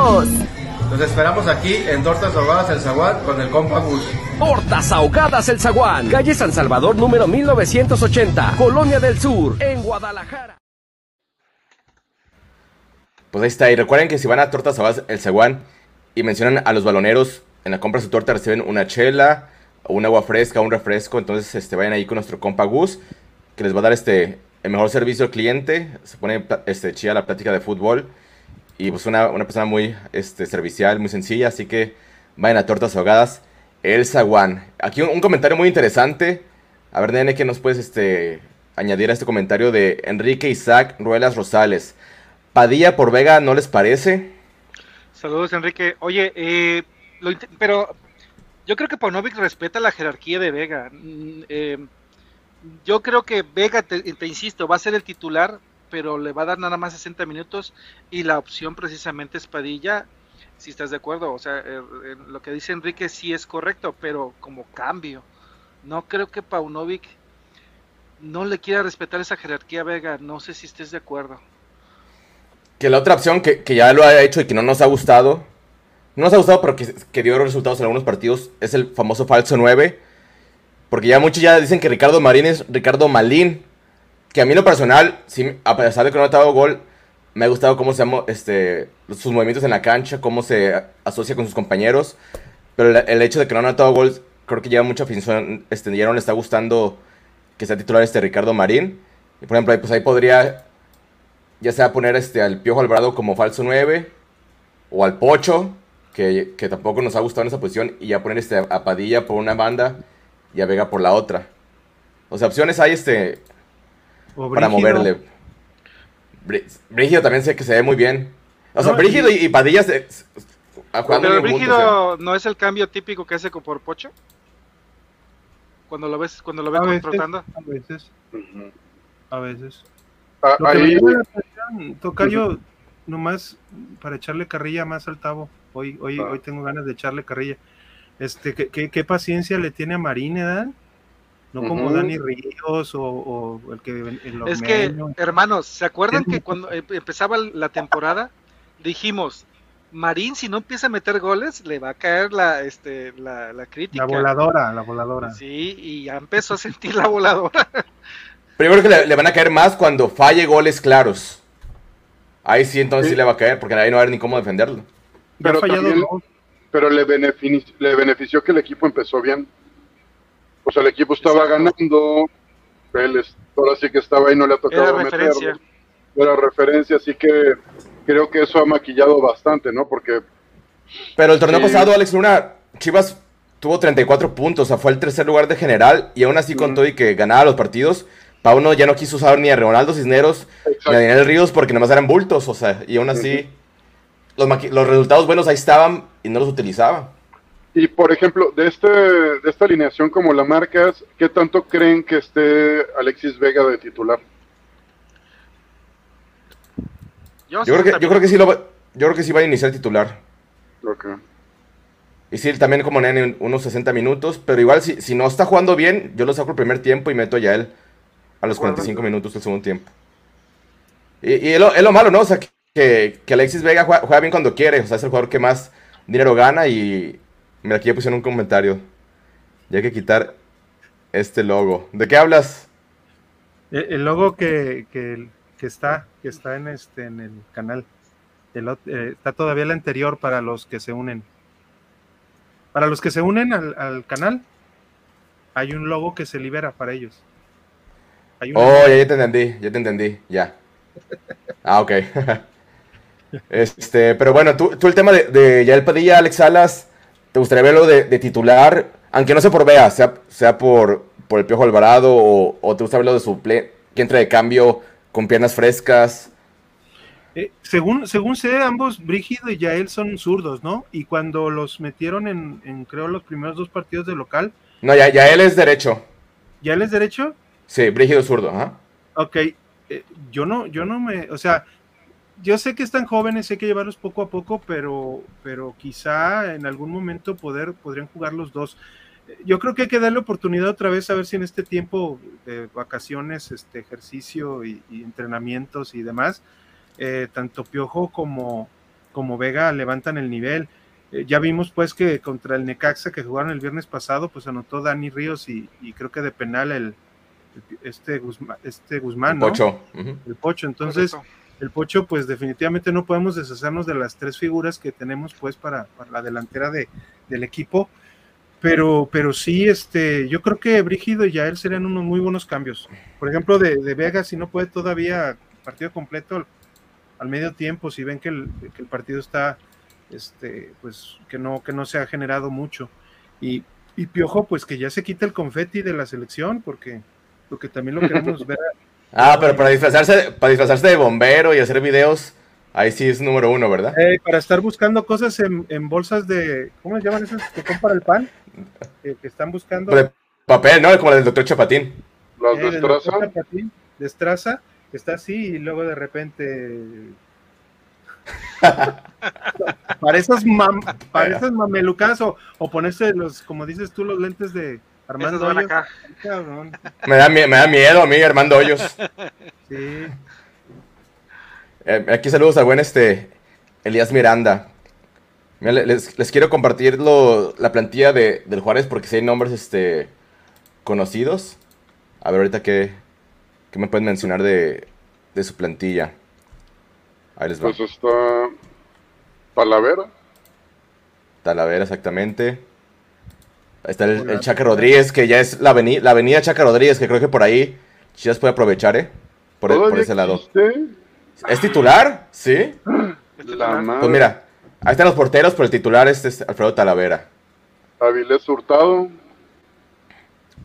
Nos esperamos aquí en Tortas Ahogadas El Zaguán con el compa Gus. Tortas Ahogadas El Zaguán, calle San Salvador número 1980, Colonia del Sur, en Guadalajara. Pues ahí está, y recuerden que si van a Tortas Ahogadas El Zaguán y mencionan a los baloneros en la compra de su torta reciben una chela, un agua fresca, un refresco, entonces este, vayan ahí con nuestro compa Gus, que les va a dar este, el mejor servicio al cliente, se pone este, chida la plática de fútbol y pues una, persona muy este, servicial, muy sencilla, así que vayan a Tortas Ahogadas, El Zaguán. Aquí un, comentario muy interesante. A ver, Nene, ¿qué nos puedes este, añadir a este comentario de Enrique Isaac Ruelas Rosales? Padilla por Vega, ¿no les parece? Saludos, Enrique. Oye, eh, pero yo creo que Paunovic respeta la jerarquía de Vega. Mm, eh, yo creo que Vega, te, insisto, va a ser el titular, pero le va a dar nada más 60 minutos y la opción precisamente es Padilla, si estás de acuerdo, o sea, eh, eh, lo que dice Enrique sí es correcto, pero como cambio, no creo que Paunovic no le quiera respetar esa jerarquía Vega, no sé si estés de acuerdo. Que la otra opción que, ya lo ha hecho y que no nos ha gustado, no nos ha gustado pero que, que dio resultados en algunos partidos, es el famoso falso 9, porque ya muchos ya dicen que Ricardo Marín es Ricardo Malín, que a mí lo personal, sí, a pesar de que no ha dado gol, me ha gustado cómo se este, sus movimientos en la cancha, cómo se asocia con sus compañeros. Pero el, hecho de que no ha anotado gol, creo que lleva mucha afición. Este, ya no le está gustando que sea titular este Ricardo Marín. Y por ejemplo, pues ahí podría ya sea poner este, al Piojo Alvarado como falso 9 o al Pocho, que, que tampoco nos ha gustado en esa posición, y ya poner este, a Padilla por una banda y a Vega por la otra. O sea, opciones hay este O para Brígido. moverle. Brí- Brígido también sé que se ve muy bien. O sea, No, Brígido y, y Padilla se, se- a- jugando Pero juntos, ¿eh? Brígido no es el cambio típico que hace por Pocho. Cuando lo ves, cuando lo ves A veces, confrontando. a veces, a veces. Ah, Lo que me ahí, llama la atención, Tocayo, nomás para echarle carrilla más al Tavo. Hoy, hoy, Ah. hoy tengo ganas de echarle carrilla. Este, ¿qué, qué, qué paciencia le tiene a Marín, ¿verdad? No como Ujú. Dani Ríos o, o el que el Es que, hermanos, ¿se acuerdan que cuando em- empezaba la temporada dijimos, Marín si no empieza a meter goles le va a caer la, este, la, la crítica? la voladora, la voladora. Sí, y ya empezó a sentir la voladora. Pero yo creo que le, le van a caer más cuando falle goles claros. Ahí sí, entonces sí, Sí. le va a caer, porque ahí no va a haber ni cómo defenderlo. Pero también- pero le, benefici- le benefició que el equipo empezó bien. O sea, el equipo estaba Exacto. ganando, él es- ahora sí que estaba ahí, no le ha tocado Era meterlo. referencia. Era referencia, así que creo que eso ha maquillado bastante, ¿no? Porque Pero el torneo Sí. pasado, Alex Luna, Chivas tuvo 34 puntos, o sea, fue el tercer lugar de general, y aún así con Ujú. todo y que ganaba los partidos, Pauno ya no quiso usar ni a Ronaldo Cisneros ni a exacto, Daniel Ríos porque nomás eran bultos, o sea, y aún así los, maqui- los resultados buenos ahí estaban y no los utilizaba. Y por ejemplo, de este de esta alineación como la marcas, ¿qué tanto creen que esté Alexis Vega de titular? Yo creo que, yo creo que sí lo va, yo creo que sí va a iniciar titular. Ok. Y sí, también como en unos 60 minutos, pero igual si, si no está jugando bien, yo lo saco el primer tiempo y meto ya él a los 45 minutos del segundo tiempo. Y, y es, lo, es lo malo, ¿no? O sea, que, que Alexis Vega juega, juega bien cuando quiere, o sea, es el jugador que más dinero gana y mira, aquí ya pusieron un comentario. Ya hay que quitar este logo. ¿De qué hablas? El, el logo que, que, que está, que está en este en el canal. El eh, está todavía el anterior para los que se unen. Para los que se unen al, al canal, hay un logo que se libera para ellos. Hay Oh, ya, ya te entendí, ya te entendí, ya. Ah, ok. Este, pero bueno, tú, tú el tema de, de Yael Padilla, Alex Salas, ¿te gustaría verlo de, de titular? Aunque no sea por Vea, sea, sea por, por el Piojo Alvarado o, o te gusta verlo de suple, que entre de cambio con piernas frescas. Eh, según, según sé, ambos, Brígido y Yael son zurdos, ¿no? Y cuando los metieron en, en, creo, los primeros dos partidos de local, No, ya, ya él es derecho. ¿Yael es derecho? Sí, Brígido zurdo, ajá. Ok, eh, yo no, yo no me, o sea, yo sé que están jóvenes, hay que llevarlos poco a poco, pero, pero quizá en algún momento poder, podrían jugar los dos. Eh, Yo creo que hay que darle oportunidad otra vez a ver si en este tiempo de vacaciones, este ejercicio y, y entrenamientos y demás, eh, tanto Piojo como, como Vega levantan el nivel. Eh, ya vimos pues que contra el Necaxa que jugaron el viernes pasado, pues anotó Dani Ríos y, y creo que de penal el, el- este Guzmán, este Guzmán, ¿no? Ocho. ujú. el Pocho. Entonces, Correcto. El Pocho, pues definitivamente no podemos deshacernos de las tres figuras que tenemos, pues, para, para la delantera de, del equipo. Pero, pero sí, este, yo creo que Brígido y Yael serían unos muy buenos cambios. Por ejemplo, de, de Vega, si no puede todavía partido completo al, al medio tiempo, si ven que el, que el partido está, este, pues, que no, que no se ha generado mucho. Y, y Piojo, pues que ya se quita el confeti de la selección, porque, porque también lo queremos ver Ah, pero para disfrazarse, para disfrazarse de bombero y hacer videos, ahí sí es número uno, ¿verdad? Eh, para estar buscando cosas en, en bolsas de, ¿cómo se llaman esas que compran el pan? Eh, que están buscando. De papel, ¿no? Como el del doctor Chapatín. Las eh, destraza. doctor Zapatín, destraza, que está así y luego de repente. para esas, mam, para esas mamelucas o, o ponerse los, como dices tú, los lentes de Armando van Hoyos. acá. Cabrón, Me da, me da miedo a mí, Armando Hoyos. sí. Eh, aquí saludos al buen este Elías Miranda. Mira, le- les, les quiero compartir lo- la plantilla de, del Juárez porque si hay nombres este, conocidos. A ver ahorita qué, qué me pueden mencionar de, de su plantilla. Ahí les va. Pues está Talavera. Talavera, exactamente. Ahí está el, el Chaca Rodríguez, que ya es la, aveni- la avenida Chaca Rodríguez, que creo que por ahí Chivas puede aprovechar, ¿eh? Por, por ¿Todavía ese lado. existe? ¿Es titular? Sí. La madre. Pues mira, Ahí están los porteros, pero el titular es Alfredo Talavera. Avilés Hurtado.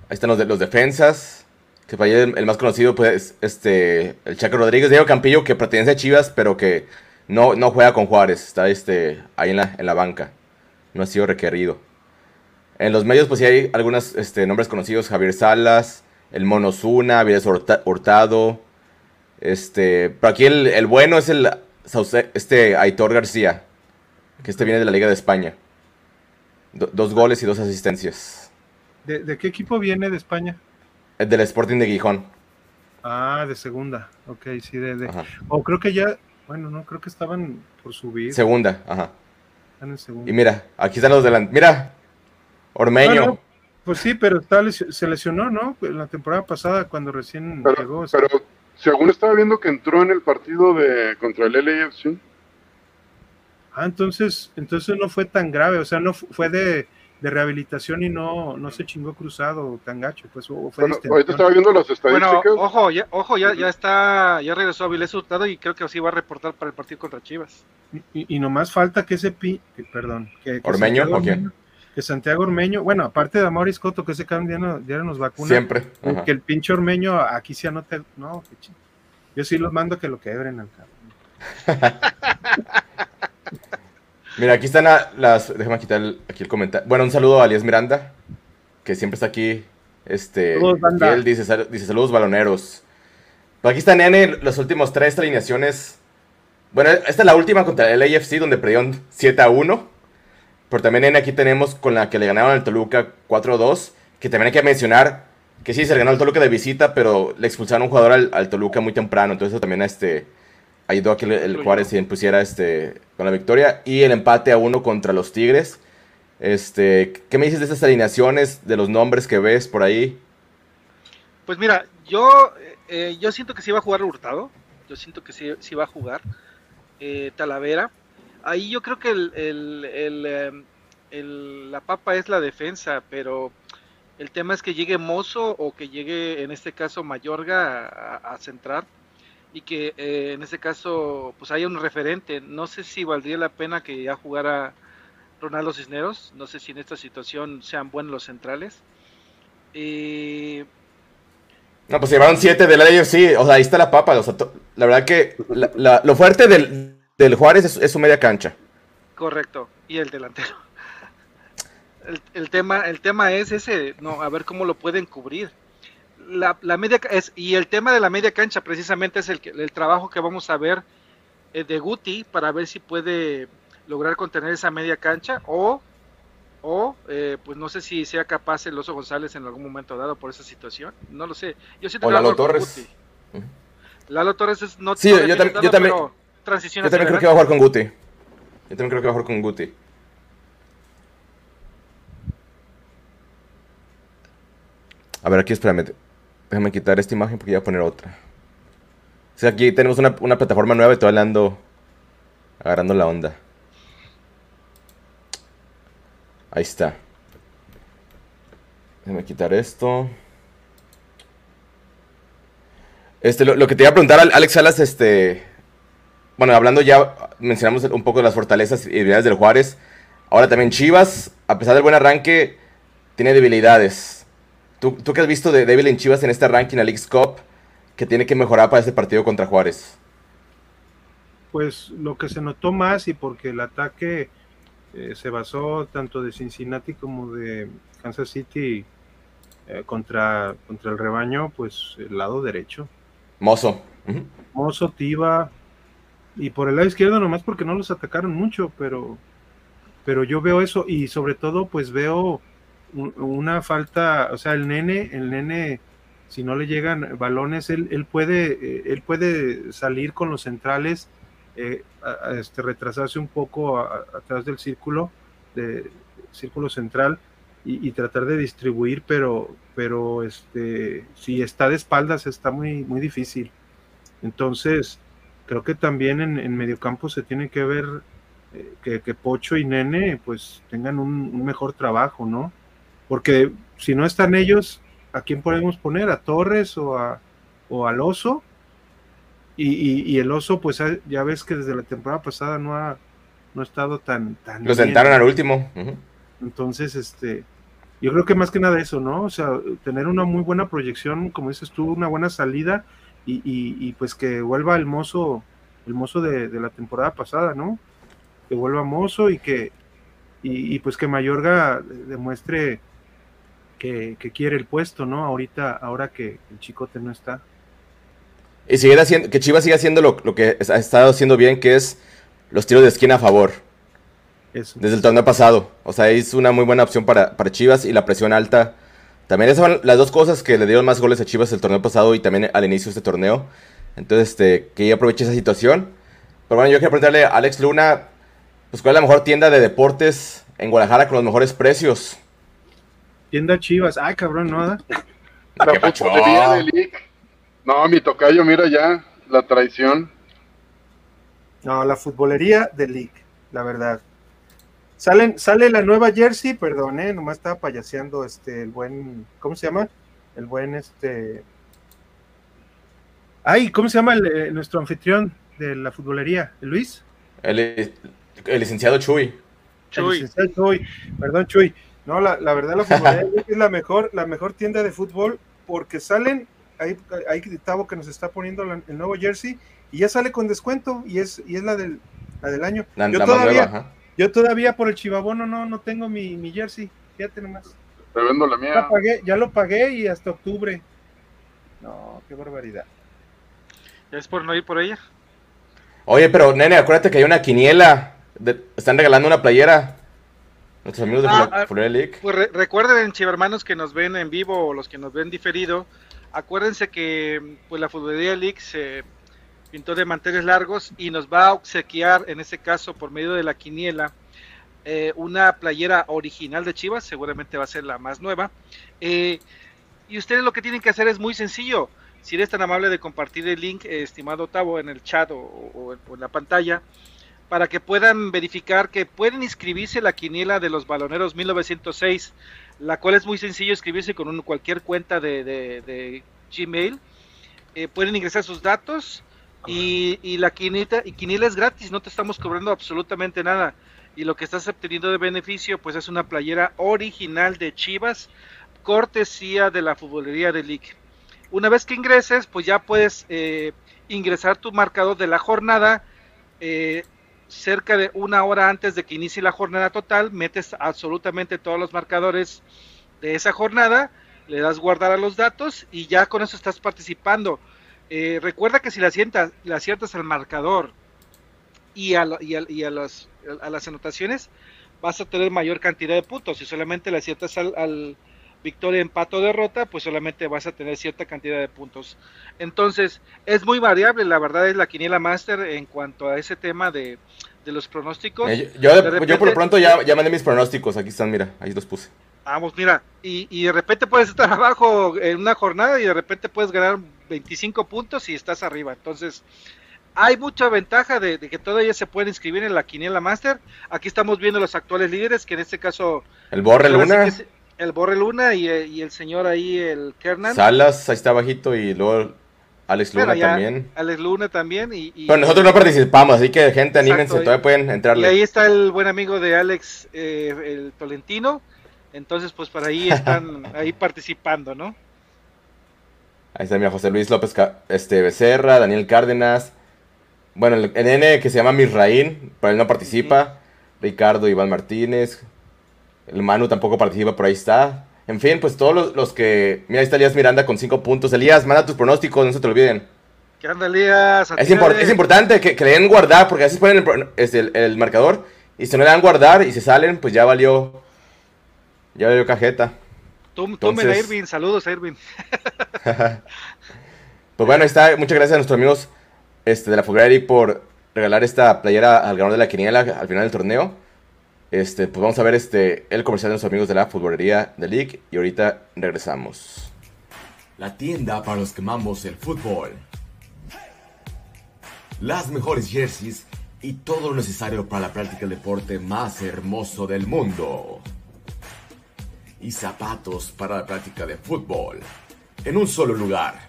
Ahí están los, de, los defensas. Que para el, el, más conocido, pues, este, el Chaco Rodríguez, Diego Campillo, que pertenece a Chivas, pero que no, no juega con Juárez. Está este, ahí en la, en la banca. No ha sido requerido. En los medios, pues sí hay algunos este, nombres conocidos. Javier Salas, el Mono Zuna, Avilés Hurtado. Este, pero aquí el, el bueno es el este Aitor García, que este viene de la Liga de España. Do, dos goles y dos asistencias. ¿De, ¿De, qué equipo viene de España? El del Sporting de Gijón. Ah, de segunda. Ok, sí, de. de... O creo que ya. Bueno, no, creo que estaban por subir. Segunda, ajá. Están en segunda. Y mira, aquí están los delanteros. Mira, Ormeño. Bueno, pues sí, pero está se lesionó, ¿no? En la temporada pasada, cuando recién pero, llegó. Pero según estaba viendo que entró en el partido de contra el LAFC. Ah, entonces, entonces no fue tan grave, o sea, no fue de, de rehabilitación y no, no se chingó cruzado tan gacho, pues fue bueno, ahorita estaba viendo las estadísticas. Bueno, ojo, ya, ojo, ya, ya está, ya regresó a Vilés Hurtado y creo que así va a reportar para el partido contra Chivas. Y, y nomás falta que ese pi, perdón, que, que Ormeño o quién? Que Santiago Ormeño, bueno, aparte de Amaury Scotto, que ese cabrón ya, nos vacuna. Siempre. Ajá. Que el pinche Ormeño aquí se anote, no, yo sí los mando que lo quebren al cabrón. Mira, aquí están las. Déjame quitar el, aquí el comentario. Bueno, un saludo a Alias Miranda, que siempre está aquí. Este. Saludos, él dice, dice saludos baloneros. Pues aquí está Nene, los últimos tres alineaciones. Bueno, esta es la última contra el AFC, donde perdieron 7 a 1. Pero también aquí tenemos con la que le ganaron al Toluca 4 a 2. Que también hay que mencionar que sí, se le ganó al Toluca de visita, pero le expulsaron un jugador al, al Toluca muy temprano. Entonces eso también este, ayudó a que el, el Juárez se impusiera este, con la victoria. Y el empate a uno contra los Tigres. Este, ¿Qué me dices de estas alineaciones, de los nombres que ves por ahí? Pues mira, yo, eh, yo siento que sí va a jugar Hurtado. Yo siento que sí, sí va a jugar eh, Talavera. Ahí yo creo que el, el, el, el, la papa es la defensa, pero el tema es que llegue Mozo o que llegue, en este caso, Mayorga a, a centrar y que eh, en este caso pues haya un referente. No sé si valdría la pena que ya jugara Ronaldo Cisneros, no sé si en esta situación sean buenos los centrales. Eh... No, pues llevaron 7 del AFC, o sea, ahí está la papa. La verdad que la, lo fuerte del, del Juárez es, es, su media cancha. Correcto, y el delantero. El, el, tema, el tema es ese, no, a ver cómo lo pueden cubrir la, la, media es y el tema de la media cancha precisamente es el, el trabajo que vamos a ver eh, de Guti para ver si puede lograr contener esa media cancha o o eh, pues no sé si sea capaz el Oso González en algún momento dado por esa situación no lo sé yo siento o Lalo Torres -huh. Lalo Torres es no sí, yo, también transición yo también creo que va a jugar con Guti yo también creo que va a jugar con Guti a ver aquí espérame Déjame quitar esta imagen porque voy a poner otra. O sea, aquí tenemos una, una plataforma nueva y todavía ando agarrando la onda. Ahí está. Déjame quitar esto. Este, lo, lo, que te iba a preguntar, Alex Salas, este. Bueno, hablando ya, mencionamos un poco de las fortalezas y debilidades del Juárez. Ahora también Chivas, a pesar del buen arranque, tiene debilidades. ¿Tú, ¿Tú qué has visto de débil en Chivas en este ranking, Alex Cup, que tiene que mejorar para este partido contra Juárez? Pues lo que se notó más y porque el ataque eh, se basó tanto de Cincinnati como de Kansas City eh, contra, contra el rebaño, pues el lado derecho. Mozo. Uh -huh. Mozo, Tiva. Y por el lado izquierdo nomás porque no los atacaron mucho, pero, pero yo veo eso y sobre todo pues veo una falta, o sea, el nene, el nene, si no le llegan balones, él, él puede, eh, él puede salir con los centrales, eh, este, retrasarse un poco atrás del círculo, de círculo central, y, y, tratar de distribuir, pero, pero este, si está de espaldas está muy, muy difícil. Entonces, creo que también en, en mediocampo se tiene que ver eh, que, que, Pocho y Nene pues tengan un, un mejor trabajo, ¿no? Porque si no están ellos, ¿a quién podemos poner? ¿A Torres o, a, o al Oso? Y, y, y, el Oso, pues ya ves que desde la temporada pasada no ha, no ha estado tan... tan Lo sentaron al último. Entonces, este, yo creo que más que nada eso, ¿no? O sea, tener una muy buena proyección, como dices tú, una buena salida y, y- y, pues que vuelva el mozo, el mozo de, de la temporada pasada, ¿no? Que vuelva mozo y que, y, y, pues que Mayorga demuestre que, que quiere el puesto, ¿no? Ahorita, ahora que el chicote no está. Y seguir haciendo, que Chivas siga haciendo lo, lo que ha estado haciendo bien, que es los tiros de esquina a favor. Eso. Desde el torneo pasado. O sea, es una muy buena opción para, para Chivas y la presión alta. También esas son las dos cosas que le dieron más goles a Chivas el torneo pasado y también al inicio de este torneo. Entonces, este, que ella aproveche esa situación. Pero bueno, yo quiero preguntarle a Alex Luna, pues cuál es la mejor tienda de deportes en Guadalajara con los mejores precios. Tienda Chivas, ay cabrón, no, ¿da? La futbolería de League. No, mi tocayo, mira ya, la traición. No, la futbolería de League, la verdad. Salen, sale la nueva jersey, perdón, eh, nomás estaba payaseando este, el buen, ¿cómo se llama? El buen, este... Ay, ¿cómo se llama el, eh, nuestro anfitrión de la futbolería? ¿Luis? El, el licenciado Chuy. Chuy. El licenciado Chuy. Perdón, Chuy. No, la, la verdad, la futbolería es la mejor, la mejor tienda de fútbol porque salen, ahí, ahí Tavo que nos está poniendo la- el nuevo jersey y ya sale con descuento y es, y es la del, la del año. La, Yo la más todavía, nueva. Yo todavía por el chivabono no, no tengo mi, mi jersey. Fíjate nomás. Te vendo la Ya, mía. pagué, ya lo pagué y hasta octubre. No, qué barbaridad. ¿Ya es por no ir por ella? Oye, pero nene, acuérdate que hay una quiniela. de- están regalando una playera. Nuestros amigos de Ah, Fula- ah. Fulera League. Pues re- recuerden, chivermanos que nos ven en vivo o los que nos ven diferido, acuérdense que pues la Futbolería League se pintó de manteles largos y nos va a obsequiar, en este caso por medio de la quiniela, eh, una playera original de Chivas, seguramente va a ser la más nueva. Eh, y ustedes lo que tienen que hacer es muy sencillo. Si eres tan amable de compartir el link, eh, estimado Tavo, en el chat o, en la pantalla, para que puedan verificar que pueden inscribirse la quiniela de los baloneros 1906, la cual es muy sencillo inscribirse con un- cualquier cuenta de, Gmail. Pueden ingresar sus datos y, y la quiniela, y quiniela es gratis, no te estamos cobrando absolutamente nada. Y lo que estás obteniendo de beneficio, pues es una playera original de Chivas, cortesía de la futbolería de League. Una vez que ingreses, pues ya puedes eh, ingresar tu marcador de la jornada. eh, cerca de una hora antes de que inicie la jornada total, metes absolutamente todos los marcadores de esa jornada, le das guardar a los datos y ya con eso estás participando. Eh, recuerda que si le aciertas, le aciertas al marcador y, a, y, a, y a las, a las anotaciones, vas a tener mayor cantidad de puntos. Si solamente le aciertas al, al victoria, empate o derrota, pues solamente vas a tener cierta cantidad de puntos. Entonces, es muy variable, la verdad es la quiniela master en cuanto a ese tema de, de los pronósticos. Eh, yo, yo repente- por lo pronto ya, ya mandé mis pronósticos. Aquí están, mira. Ahí los puse. Vamos, mira, y, y de repente puedes estar abajo en una jornada y de repente puedes ganar 25 puntos y estás arriba. Entonces, hay mucha ventaja de, de que todavía se puede inscribir en la Quiniela Master. Aquí estamos viendo los actuales líderes, que en este caso... El Borre sí Luna. es el Borre Luna y, eh, y el señor ahí, el Kernan. Salas, ahí está bajito. Y luego Alex Luna Bueno, ya, también. Alex Luna también. Y, y- Pero nosotros no participamos, así que gente, anímense. Exacto, Todavía pueden y entrarle. ahí está el buen amigo de Alex, eh, el Tolentino. Entonces, pues por ahí están ahí participando, ¿no? Ahí está, mira, José Luis López este, Becerra, Daniel Cárdenas. Bueno, el, el nene que se llama Misraín, pero él no participa. Ricardo Iván Martínez. El Manu tampoco participa, por ahí está. En fin, pues todos los, los que... Mira, ahí está Elías Miranda con 5 puntos. Elías, manda tus pronósticos, no se te olviden. ¿Qué onda, Elías? Es, impor- es importante que, que le den guardar, porque a veces ponen el, este, el- el marcador y si no le dan guardar y se salen, pues ya valió... Ya valió cajeta. Tú, tomen a Entonces- Irving, saludos a Irving. Pues bueno, ahí está. Muchas gracias a nuestros amigos este, de la Fogrery por regalar esta playera al ganador de la quiniela al final del torneo. Este, pues vamos a ver este, el comercial de nuestros amigos de la futbolería de League y ahorita regresamos. La tienda para los que amamos el fútbol. Las mejores jerseys y todo lo necesario para la práctica del deporte más hermoso del mundo y zapatos para la práctica de fútbol en un solo lugar.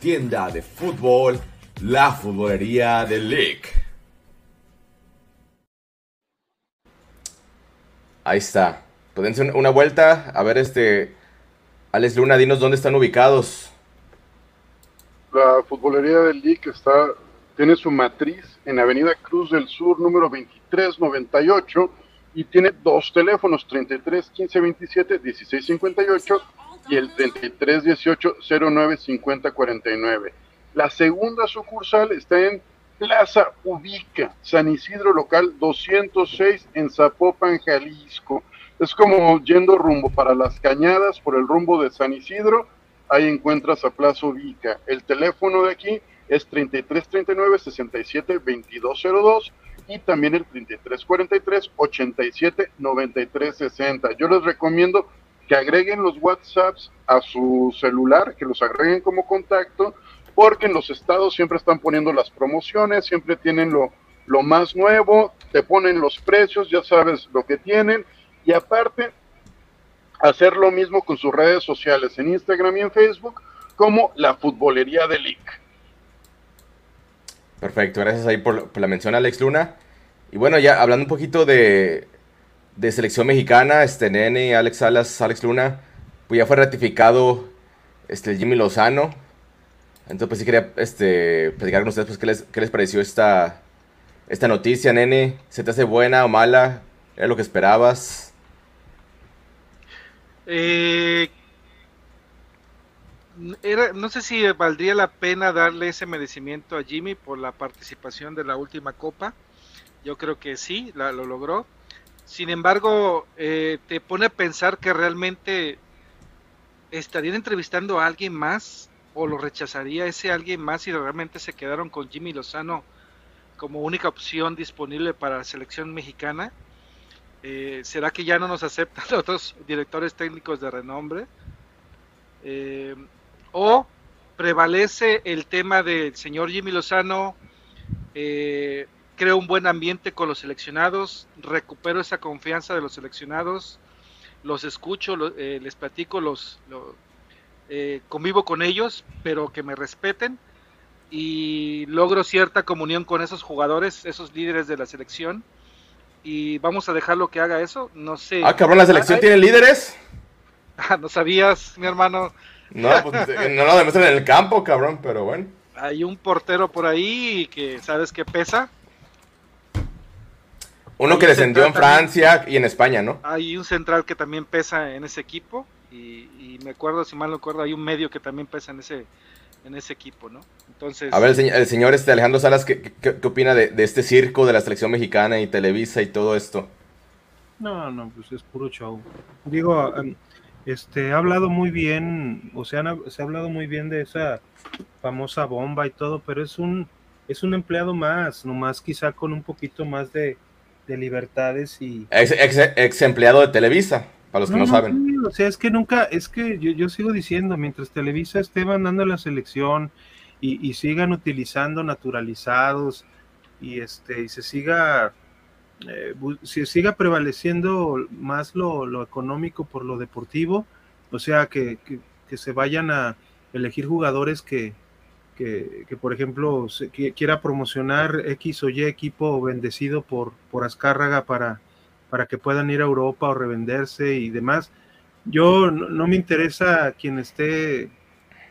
Tienda de fútbol, la futbolería de Lick. Ahí está. Pueden hacer una vuelta. A ver, este. Alex Luna, dinos dónde están ubicados. La futbolería del LIC está, tiene su matriz en Avenida Cruz del Sur, número 2398 y tiene dos teléfonos, 33 15 27 16 58 y el 33 18 09 50 49. La segunda sucursal está en Plaza Ubica, San Isidro Local 206 en Zapopan, Jalisco. Es como yendo rumbo para las cañadas por el rumbo de San Isidro, ahí encuentras a Plaza Ubica. El teléfono de aquí es 3339 67 2202 y también el 3343 87 93 60. Yo les recomiendo que agreguen los WhatsApps a su celular, que los agreguen como contacto, porque en los estados siempre están poniendo las promociones, siempre tienen lo, lo más nuevo, te ponen los precios, ya sabes lo que tienen, y aparte hacer lo mismo con sus redes sociales en Instagram y en Facebook, como la futbolería de Lick. Perfecto, gracias ahí por, la mención, Alex Luna. Y bueno, ya hablando un poquito de, de selección mexicana, este nene, Alex Salas, Alex Luna, pues ya fue ratificado este Jimmy Lozano. Entonces, pues sí quería este, platicar con ustedes, pues, ¿qué les, qué les pareció esta, esta noticia, nene? ¿Se te hace buena o mala? ¿Era lo que esperabas? Eh, era, no sé si valdría la pena darle ese merecimiento a Jimmy por la participación de la última copa. Yo creo que sí, la, lo logró. Sin embargo, eh, te pone a pensar que realmente estarían entrevistando a alguien más o lo rechazaría ese alguien más y realmente se quedaron con Jimmy Lozano como única opción disponible para la selección mexicana. Eh, ¿Será que ya no nos aceptan otros directores técnicos de renombre? Eh, ¿O prevalece el tema del señor Jimmy Lozano? Eh, creo un buen ambiente con los seleccionados, recupero esa confianza de los seleccionados, los escucho, eh, les platico, los, eh, convivo con ellos, pero que me respeten y logro cierta comunión con esos jugadores, esos líderes de la selección y vamos a dejarlo que haga eso, no sé. Ah, cabrón, la selección tiene líderes. Ah, no sabías, mi hermano. No, pues, no lo demuestran en el campo, cabrón, pero bueno. Hay un portero por ahí que sabes que pesa uno que descendió en Francia y en España, ¿no? Hay un central que también pesa en ese equipo y, me acuerdo, si mal no recuerdo, hay un medio que también pesa en ese en ese equipo, ¿no? Entonces... A ver, el, señor, este Alejandro Salas, ¿qué, qué, opina de, este circo de la selección mexicana y Televisa y todo esto? No, no, pues es puro show. Digo, em, este, ha hablado muy bien, o sea, se ha hablado muy bien de esa famosa bomba y todo, pero es un, es un empleado más, nomás quizá con un poquito más de, de libertades y... Ex, empleado de Televisa, para los que no, saben. o sea, es que nunca, es que yo, sigo diciendo, mientras Televisa esté mandando la selección y, sigan utilizando naturalizados y este y se siga eh, se siga prevaleciendo más lo, económico por lo deportivo, o sea que, que se vayan a elegir jugadores que, que, por ejemplo, quiera promocionar X o Y equipo bendecido por, por Azcárraga para, para que puedan ir a Europa o revenderse y demás. Yo no, me interesa quien esté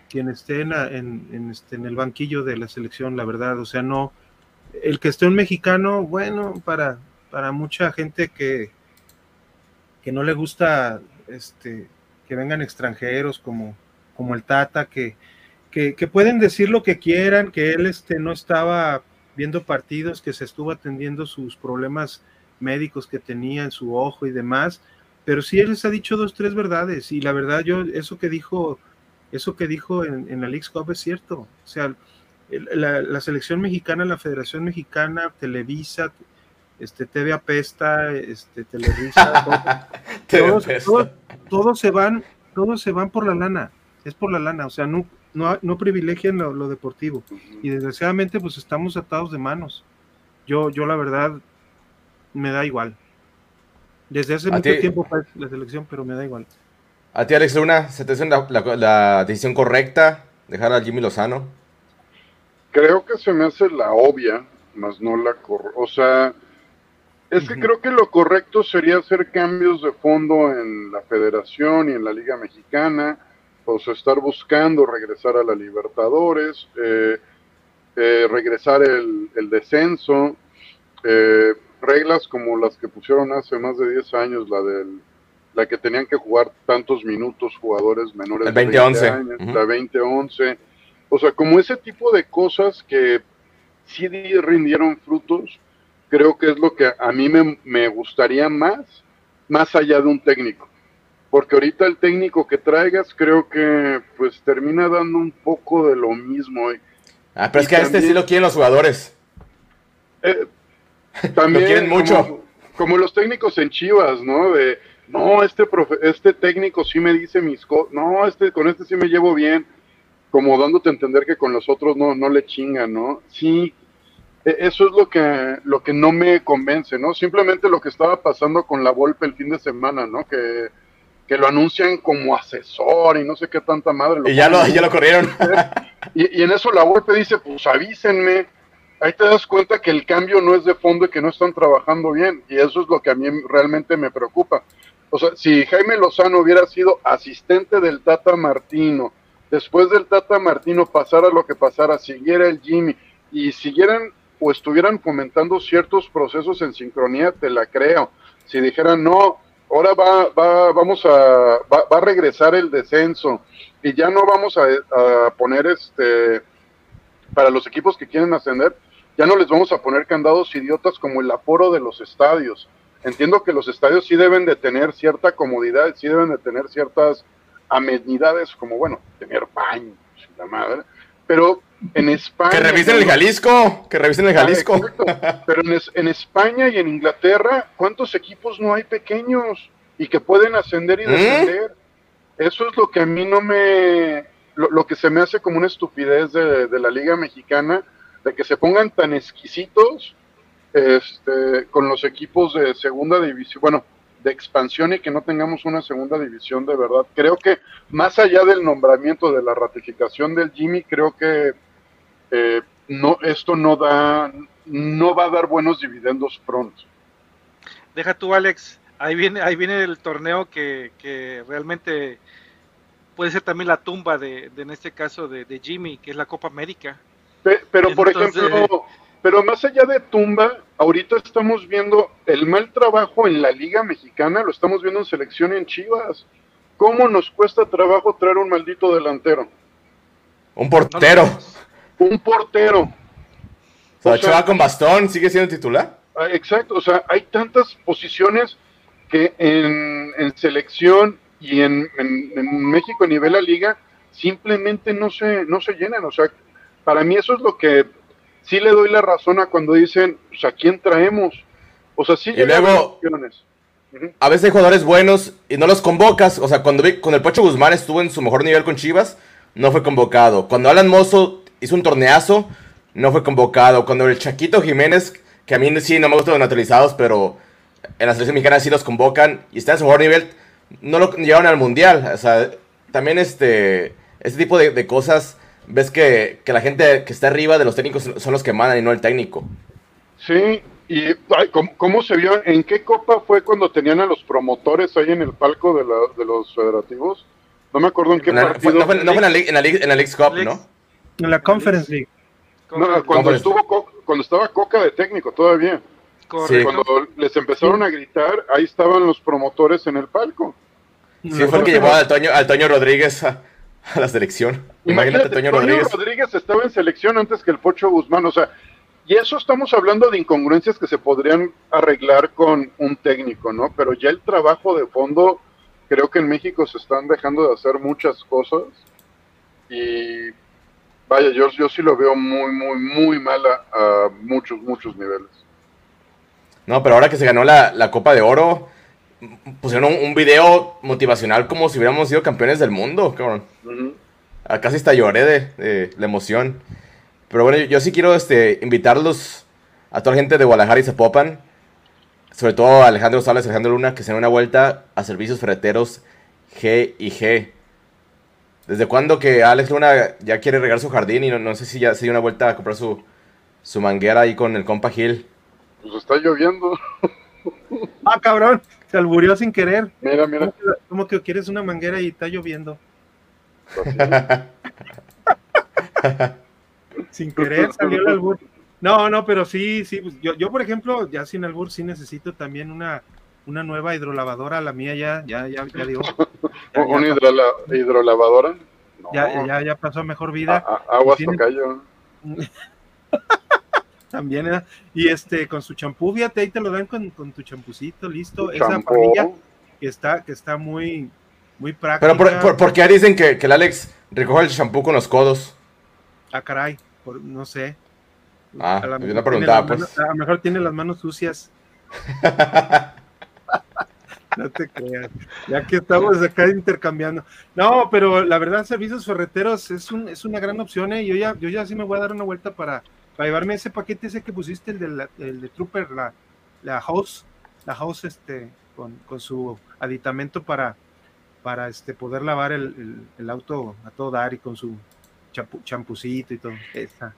quien esté en, este, en el banquillo de la selección, la verdad, o sea, no, el que esté un mexicano, bueno, para, para mucha gente que, que no le gusta este, que vengan extranjeros como, como el Tata, que, que, pueden decir lo que quieran, que él este, no estaba viendo partidos, que se estuvo atendiendo sus problemas médicos que tenía en su ojo y demás, pero sí él les ha dicho dos, tres verdades, y la verdad yo, eso que dijo, eso que dijo en, la League Cup es cierto, o sea, la, selección mexicana, la Federación Mexicana, Televisa, este, TV Apesta, este, Televisa, todos, todos, se van, todos se van por la lana, es por la lana, o sea, no, no, no privilegian lo, deportivo. Y desgraciadamente, pues estamos atados de manos. Yo, yo la verdad, me da igual. Desde hace mucho tiempo la selección, pero me da igual. ¿A ti, Alex Luna, se te hace la, decisión correcta dejar a Jimmy Lozano? Creo que se me hace la obvia, más no la cor... O sea, Es que creo que lo correcto sería hacer cambios de fondo en la federación y en la Liga Mexicana, pues estar buscando regresar a la Libertadores, eh, eh, regresar el, el descenso, eh, reglas como las que pusieron hace más de 10 años, la del la que tenían que jugar tantos minutos jugadores menores el 20, de 20 años, la 2011, o sea, como ese tipo de cosas que sí rindieron frutos, creo que es lo que a mí me, me gustaría más, más allá de un técnico. Porque ahorita el técnico que traigas creo que pues termina dando un poco de lo mismo. Ah, pero es que a este sí lo quieren los jugadores. Eh, también lo quieren mucho. Como, como, los técnicos en Chivas, ¿no? De, no, este, profe, este técnico sí me dice mis cosas, no, este, con este sí me llevo bien, como dándote a entender que con los otros no, no le chingan, ¿no? Sí, eso es lo que, lo que no me convence, ¿no? Simplemente lo que estaba pasando con la Volpe el fin de semana, ¿no? Que, que lo anuncian como asesor y no sé qué tanta madre. Lo y ya lo, ya lo corrieron. Y, y, en eso la Volpe dice, pues avísenme. Ahí te das cuenta que el cambio no es de fondo y que no están trabajando bien. Y eso es lo que a mí realmente me preocupa. O sea, si Jaime Lozano hubiera sido asistente del Tata Martino, después del Tata Martino pasara lo que pasara, siguiera el Jimmy y siguieran o estuvieran comentando ciertos procesos en sincronía, te la creo. Si dijeran, no, ahora va, va, vamos a, va, va a regresar el descenso y ya no vamos a, poner este, para los equipos que quieren ascender, ya no les vamos a poner candados idiotas como el aforo de los estadios. Entiendo que los estadios sí deben de tener cierta comodidad, sí deben de tener ciertas amenidades como, bueno, tener baño, la madre, pero en España... Que revisen el Jalisco, que revisen el Jalisco. Ah, pero en, en, España y en Inglaterra, ¿cuántos equipos no hay pequeños y que pueden ascender y descender? ¿Mm? Eso es lo que a mí no me... Lo, lo que se me hace como una estupidez de, de, la Liga Mexicana, de que se pongan tan exquisitos este, con los equipos de segunda división, bueno, de expansión y que no tengamos una segunda división de verdad. Creo que más allá del nombramiento, de la ratificación del Jimmy, creo que eh, no, esto no da, no va a dar buenos dividendos pronto. Deja tú, Alex, ahí viene, ahí viene el torneo que, que realmente puede ser también la tumba de, de en este caso de, de, Jimmy, que es la Copa América. Pero, pero por ejemplo, pero más allá de tumba, ahorita estamos viendo el mal trabajo en la Liga Mexicana, lo estamos viendo en selección en Chivas. ¿Cómo nos cuesta trabajo traer un maldito delantero? Un portero. Un portero. O sea, o sea con bastón, sigue siendo titular. Exacto, o sea, hay tantas posiciones que en, en selección y en, en, en, México a nivel de la liga simplemente no se, no se llenan. O sea, para mí eso es lo que sí le doy la razón a cuando dicen, pues a quién traemos. O sea, sí y luego, uh -huh. a veces hay jugadores buenos y no los convocas. O sea, cuando, vi, cuando el Pocho Guzmán estuvo en su mejor nivel con Chivas, no fue convocado. Cuando Alan Mozo hizo un torneazo, no fue convocado. Cuando el Chaquito Jiménez, que a mí sí no me gustan los naturalizados, pero en la selección mexicana sí los convocan y está en su mejor nivel, no lo llevaron al mundial. O sea, también este, este tipo de, de cosas ves que, que, la gente que está arriba de los técnicos son los que mandan y no el técnico. Sí, y ay, ¿cómo, ¿cómo, se vio? ¿En qué copa fue cuando tenían a los promotores ahí en el palco de, la, de los federativos? No me acuerdo en qué en la, partido. Fue, no, fue, no fue, en la, en la, en la League's Cup, ¿no? En la Conference League. No, cuando, Conference. estuvo, cuando estaba Coca de técnico todavía. Sí. Cuando les empezaron a gritar, ahí estaban los promotores en el palco. Sí, fue el que llevó al Toño, al Toño Rodríguez a, a la selección. Imagínate, Toño, Toño Rodríguez. Rodríguez estaba en selección antes que el Pocho Guzmán, o sea, y eso estamos hablando de incongruencias que se podrían arreglar con un técnico, ¿no? Pero ya el trabajo de fondo, creo que en México se están dejando de hacer muchas cosas y vaya, yo, yo sí lo veo muy, muy, muy mal a, a muchos, muchos niveles. No, pero ahora que se ganó la, la Copa de Oro, pusieron un, un, video motivacional como si hubiéramos sido campeones del mundo, cabrón. Uh -huh. Casi hasta lloré de, de, la emoción. Pero bueno, yo, yo, sí quiero este, invitarlos a toda la gente de Guadalajara y Zapopan, sobre todo a Alejandro Salas y Alejandro Luna, que se den una vuelta a servicios ferreteros G y G. ¿Desde cuándo que Alex Luna ya quiere regar su jardín y no, no sé si ya se dio una vuelta a comprar su, su manguera ahí con el compa Gil? Pues está lloviendo. Ah, cabrón, se alburió sin querer. Mira, mira. ¿Cómo que, cómo que quieres una manguera y está lloviendo? sin querer salió el albur. No, no, pero sí, sí. pues, yo, yo, por ejemplo, ya sin albur, sí necesito también una, una nueva hidrolavadora. La mía ya, ya, ya, ya digo. Ya, ¿Una hidrola- hidrolavadora? No. ya, ya, ya pasó a mejor vida. A- a- aguas Tiene- tocayo. También, ¿eh? y este, con su champú, fíjate, ahí te lo dan con, con tu champucito, listo. Esa Champú. parrilla que está, que está muy, muy práctica. Pero por, por, ¿por qué dicen que, que el Alex recoge el shampoo con los codos? Ah, caray, por- no sé. Ah, A la tiene preguntaba, pues. manos- a lo mejor tiene las manos sucias. no te creas. Ya que estamos acá intercambiando. No, pero la verdad, servicios ferreteros es, un, es una gran opción. ¿eh? Yo, ya, yo ya sí me voy a dar una vuelta para, para llevarme ese paquete ese que pusiste, el de, la- el de Trooper, la, la house, la house este, con, con su aditamento para, para este, poder lavar el, el- el auto a todo dar y con su chapu- champucito y todo. Esa.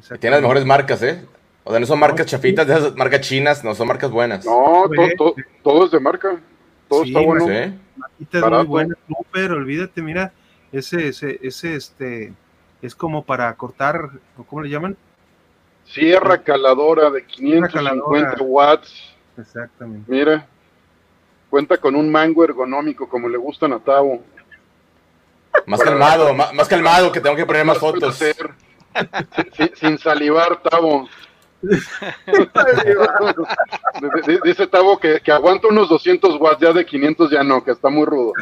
Esa Tiene las mejores marcas, ¿eh? O sea, no son marcas chafitas, de esas marcas chinas, no son marcas buenas. No, to- Güey. to- todo es de marca. Todo Sí, está bueno. Sí. Barato. muy buena, súper, olvídate, mira, ese, ese, ese, este, es como para cortar, ¿o ¿cómo le llaman? Sierra caladora de 550 caladora. watts. Exactamente. Mira. Cuenta con un mango ergonómico como le gustan a Tavo. Más calmado, más, más calmado, que tengo que poner más fotos. Sin, sin salivar, Tavo. Dice Tavo que, que aguanta unos 200 watts, ya de 500 ya no, que está muy rudo.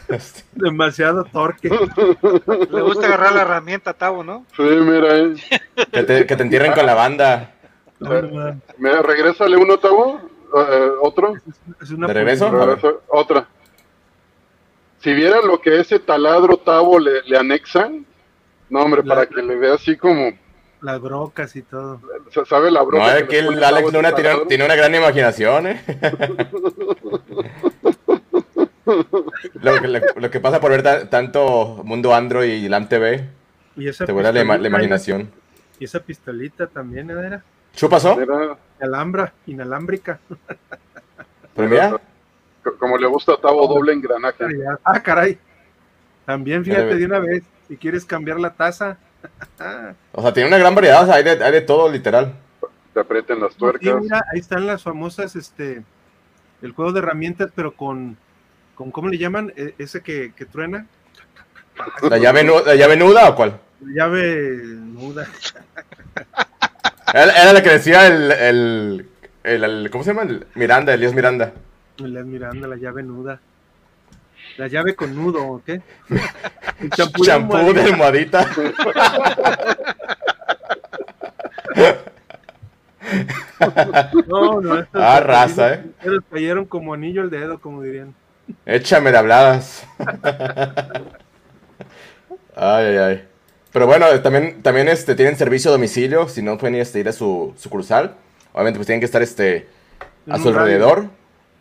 Demasiado torque. Le gusta agarrar la herramienta, Tavo, ¿no? Sí, mira, eh. Que te, que te entierren con la banda. Mira, regrésale uno, Tavo. Eh, otro. Es una ¿De regreso? Regresa- Otra. Si viera lo que ese taladro Tavo le, le anexan, no, hombre, La- para que le vea así como, Las brocas y todo. se ¿sabe la broma? No, es que el Alex Luna tiene, tiene una gran imaginación, ¿eh? lo, que, lo- lo que pasa por ver ta- tanto Mundo Android y LAM TV, Y esa te vuela la, la pistolita, imaginación. Y esa pistolita también, ¿eh? era ¿Chu pasó? Mira, alhambra, inalámbrica. Pero mira, como le gusta a Tavo, doble engranaje. Ah, caray. También fíjate de una vez, si quieres cambiar la taza. o sea, tiene una gran variedad, o sea, hay de, hay de todo, literal. Te aprieten las Sí, tuercas. mira, ahí están las famosas, este, el juego de herramientas, pero con, con ¿cómo le llaman? E- ese que, que truena. ¿La llave, nu- ¿La llave nuda o cuál? Llave nuda. Era, era la que decía el, el, el- el- ¿Cómo se llama? El Miranda, Elías Miranda. La Miranda, la llave nuda. La llave con nudo, ¿ok? El champú de Champú de almohadita. No, no, estos Ah, raza, ¿eh? estos cayeron como anillo al dedo, como dirían. Échame de habladas. Ay, ay, ay. Pero bueno, también, también este, tienen servicio a domicilio, si no pueden este, ir a su sucursal. Obviamente pues tienen que estar este, a su alrededor. Radio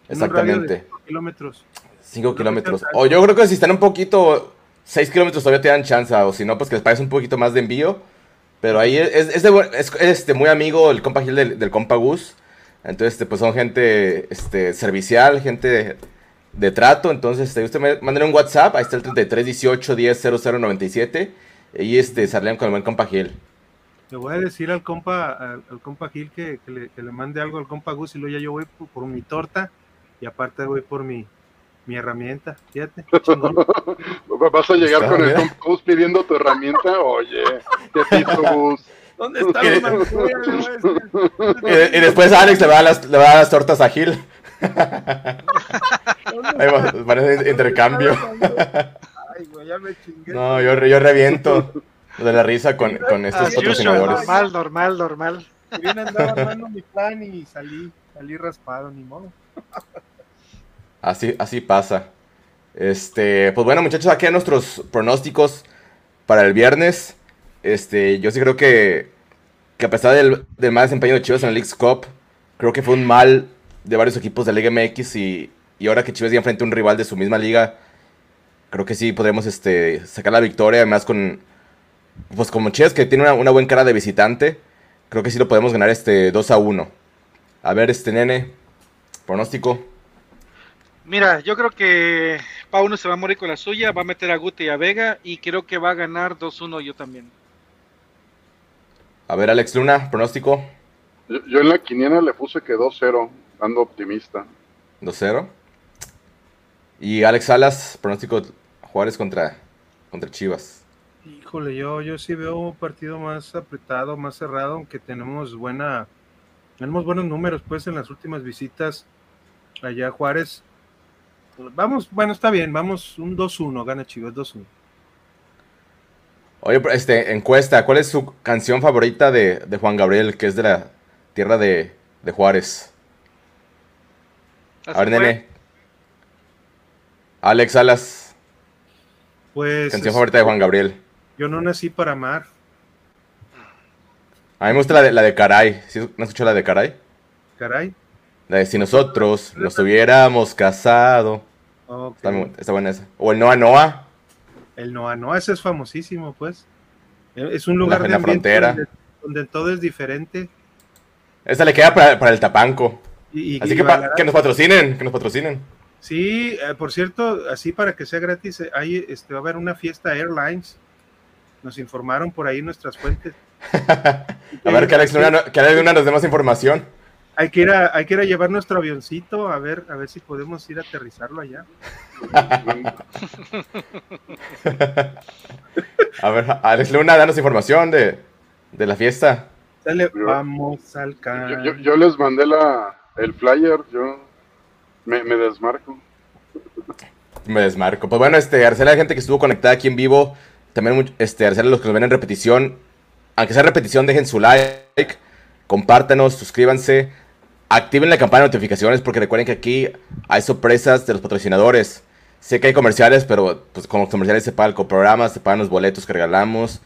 Exactamente. cinco kilómetros. 5 no kilómetros. O yo creo que si están un poquito, 6 kilómetros todavía te dan chance, o si no, pues que les pagues un poquito más de envío. Pero ahí es, es, de buen- es, este, muy amigo el compa Gil del, del compa Gus. Entonces, este, pues son gente este, servicial, gente de, trato. Entonces, este, usted me manden un WhatsApp, ahí está el 33 18 10 0097. Y este, salen con el buen compa Gil. Le voy a decir al compa, al, al compa Gil que, que le, que le mande algo al compa Gus y luego ya yo voy por, por mi torta y aparte voy por mi, mi herramienta. Fíjate, chingón. ¿Vas a llegar con el. Tom Cruise pidiendo tu herramienta? Oye, ¿qué hizo Gus? ¿Dónde está la decir. Y, y después Alex le va, a las, le va a dar las tortas a Gil. Ahí va, parece intercambio. Ay, güey, ya me chingué. No, yo, yo reviento de la risa con, con estos patrocinadores. normal, normal, normal. Bien andaba armando mi plan y salí, salí raspado, ni modo. Así, así pasa. Este, pues bueno, muchachos, aquí hay nuestros pronósticos para el viernes. Este, yo sí creo que, que a pesar del, del mal desempeño de Chivas en el League's Cup, creo que fue un mal de varios equipos de Liga MX y, y ahora que Chivas ya enfrenta a un rival de su misma liga, creo que sí podremos este, sacar la victoria, además con, pues como Chivas que tiene una, una buena cara de visitante, creo que sí lo podemos ganar este 2 a 1. A ver, este nene, pronóstico. Mira, yo creo que Pauno se va a morir con la suya, va a meter a Guti y a Vega y creo que va a ganar 2-1 yo también. A ver, Alex Luna, pronóstico. Yo, yo en la quiniela le puse que 2-0, ando optimista. 2-0. Y Alex Salas, pronóstico Juárez contra, contra Chivas. Híjole, yo, yo sí veo un partido más apretado, más cerrado, aunque tenemos buena, tenemos buenos números pues en las últimas visitas allá a Juárez. Vamos, bueno, está bien, vamos un 2-1, gana Chivas 2-1. Oye, este, encuesta, ¿cuál es su canción favorita de, de Juan Gabriel, que es de la tierra de, de Juárez? A ver, nene. Alex Salas. Pues. Canción favorita de Juan Gabriel. Yo no nací para amar. A mí me gusta la de, la de Caray. ¿Sí, ¿No escuchó la de Caray? Caray. La de si nosotros nos hubiéramos casado. Okay. Está, está, buena esa. O el Noa Noa. El Noa Noa, ese es famosísimo, pues. Es un lugar la, en la frontera. Donde, donde, todo es diferente. Esa le queda para, para el Tapanco. Y, y, así y que, pa, que nos patrocinen, que nos patrocinen. Sí, eh, por cierto, así para que sea gratis, hay, este, va a haber una fiesta Airlines. Nos informaron por ahí nuestras fuentes. a ver, que Alex Luna, que Alex Luna nos dé más información. Hay que, ir a, hay que ir a llevar nuestro avioncito a ver, a ver si podemos ir a aterrizarlo allá. a ver, Alex Luna, danos información de, de la fiesta. Dale, vamos al yo, yo, yo, les mandé la, el flyer, yo me, me, desmarco. Me desmarco. Pues bueno, este, Arcela, la gente que estuvo conectada aquí en vivo, también este, Arcela, los que nos ven en repetición, aunque sea repetición, dejen su like, compártanos, suscríbanse, activen la campana de notificaciones porque recuerden que aquí hay sorpresas de los patrocinadores. Sé que hay comerciales, pero pues con los comerciales se pagan el coprograma, se pagan los boletos que regalamos,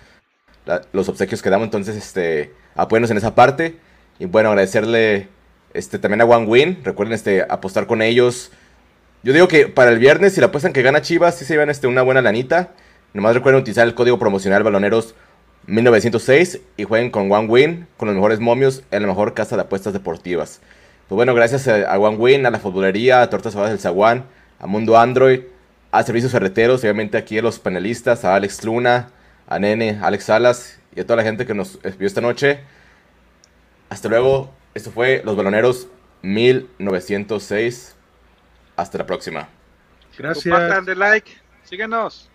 la, los obsequios que damos, entonces este, apóyennos en esa parte. Y bueno, agradecerle este, también a One Win, recuerden este, apostar con ellos. Yo digo que para el viernes, si la apuestan que gana Chivas, sí se llevan este, una buena lanita. Nomás recuerden utilizar el código promocional Baloneros 1906 y jueguen con One Win, con los mejores momios en la mejor casa de apuestas deportivas. Pues bueno, gracias a One Win, a la futbolería, a Tortas Saladas del Zaguán, a Mundo Android, a Servicios Ferreteros, obviamente aquí a los panelistas, a Alex Luna, a Nene, a Alex Salas y a toda la gente que nos vio esta noche. Hasta luego, esto fue Los Baloneros 1906. Hasta la próxima. Gracias. De like. Síguenos.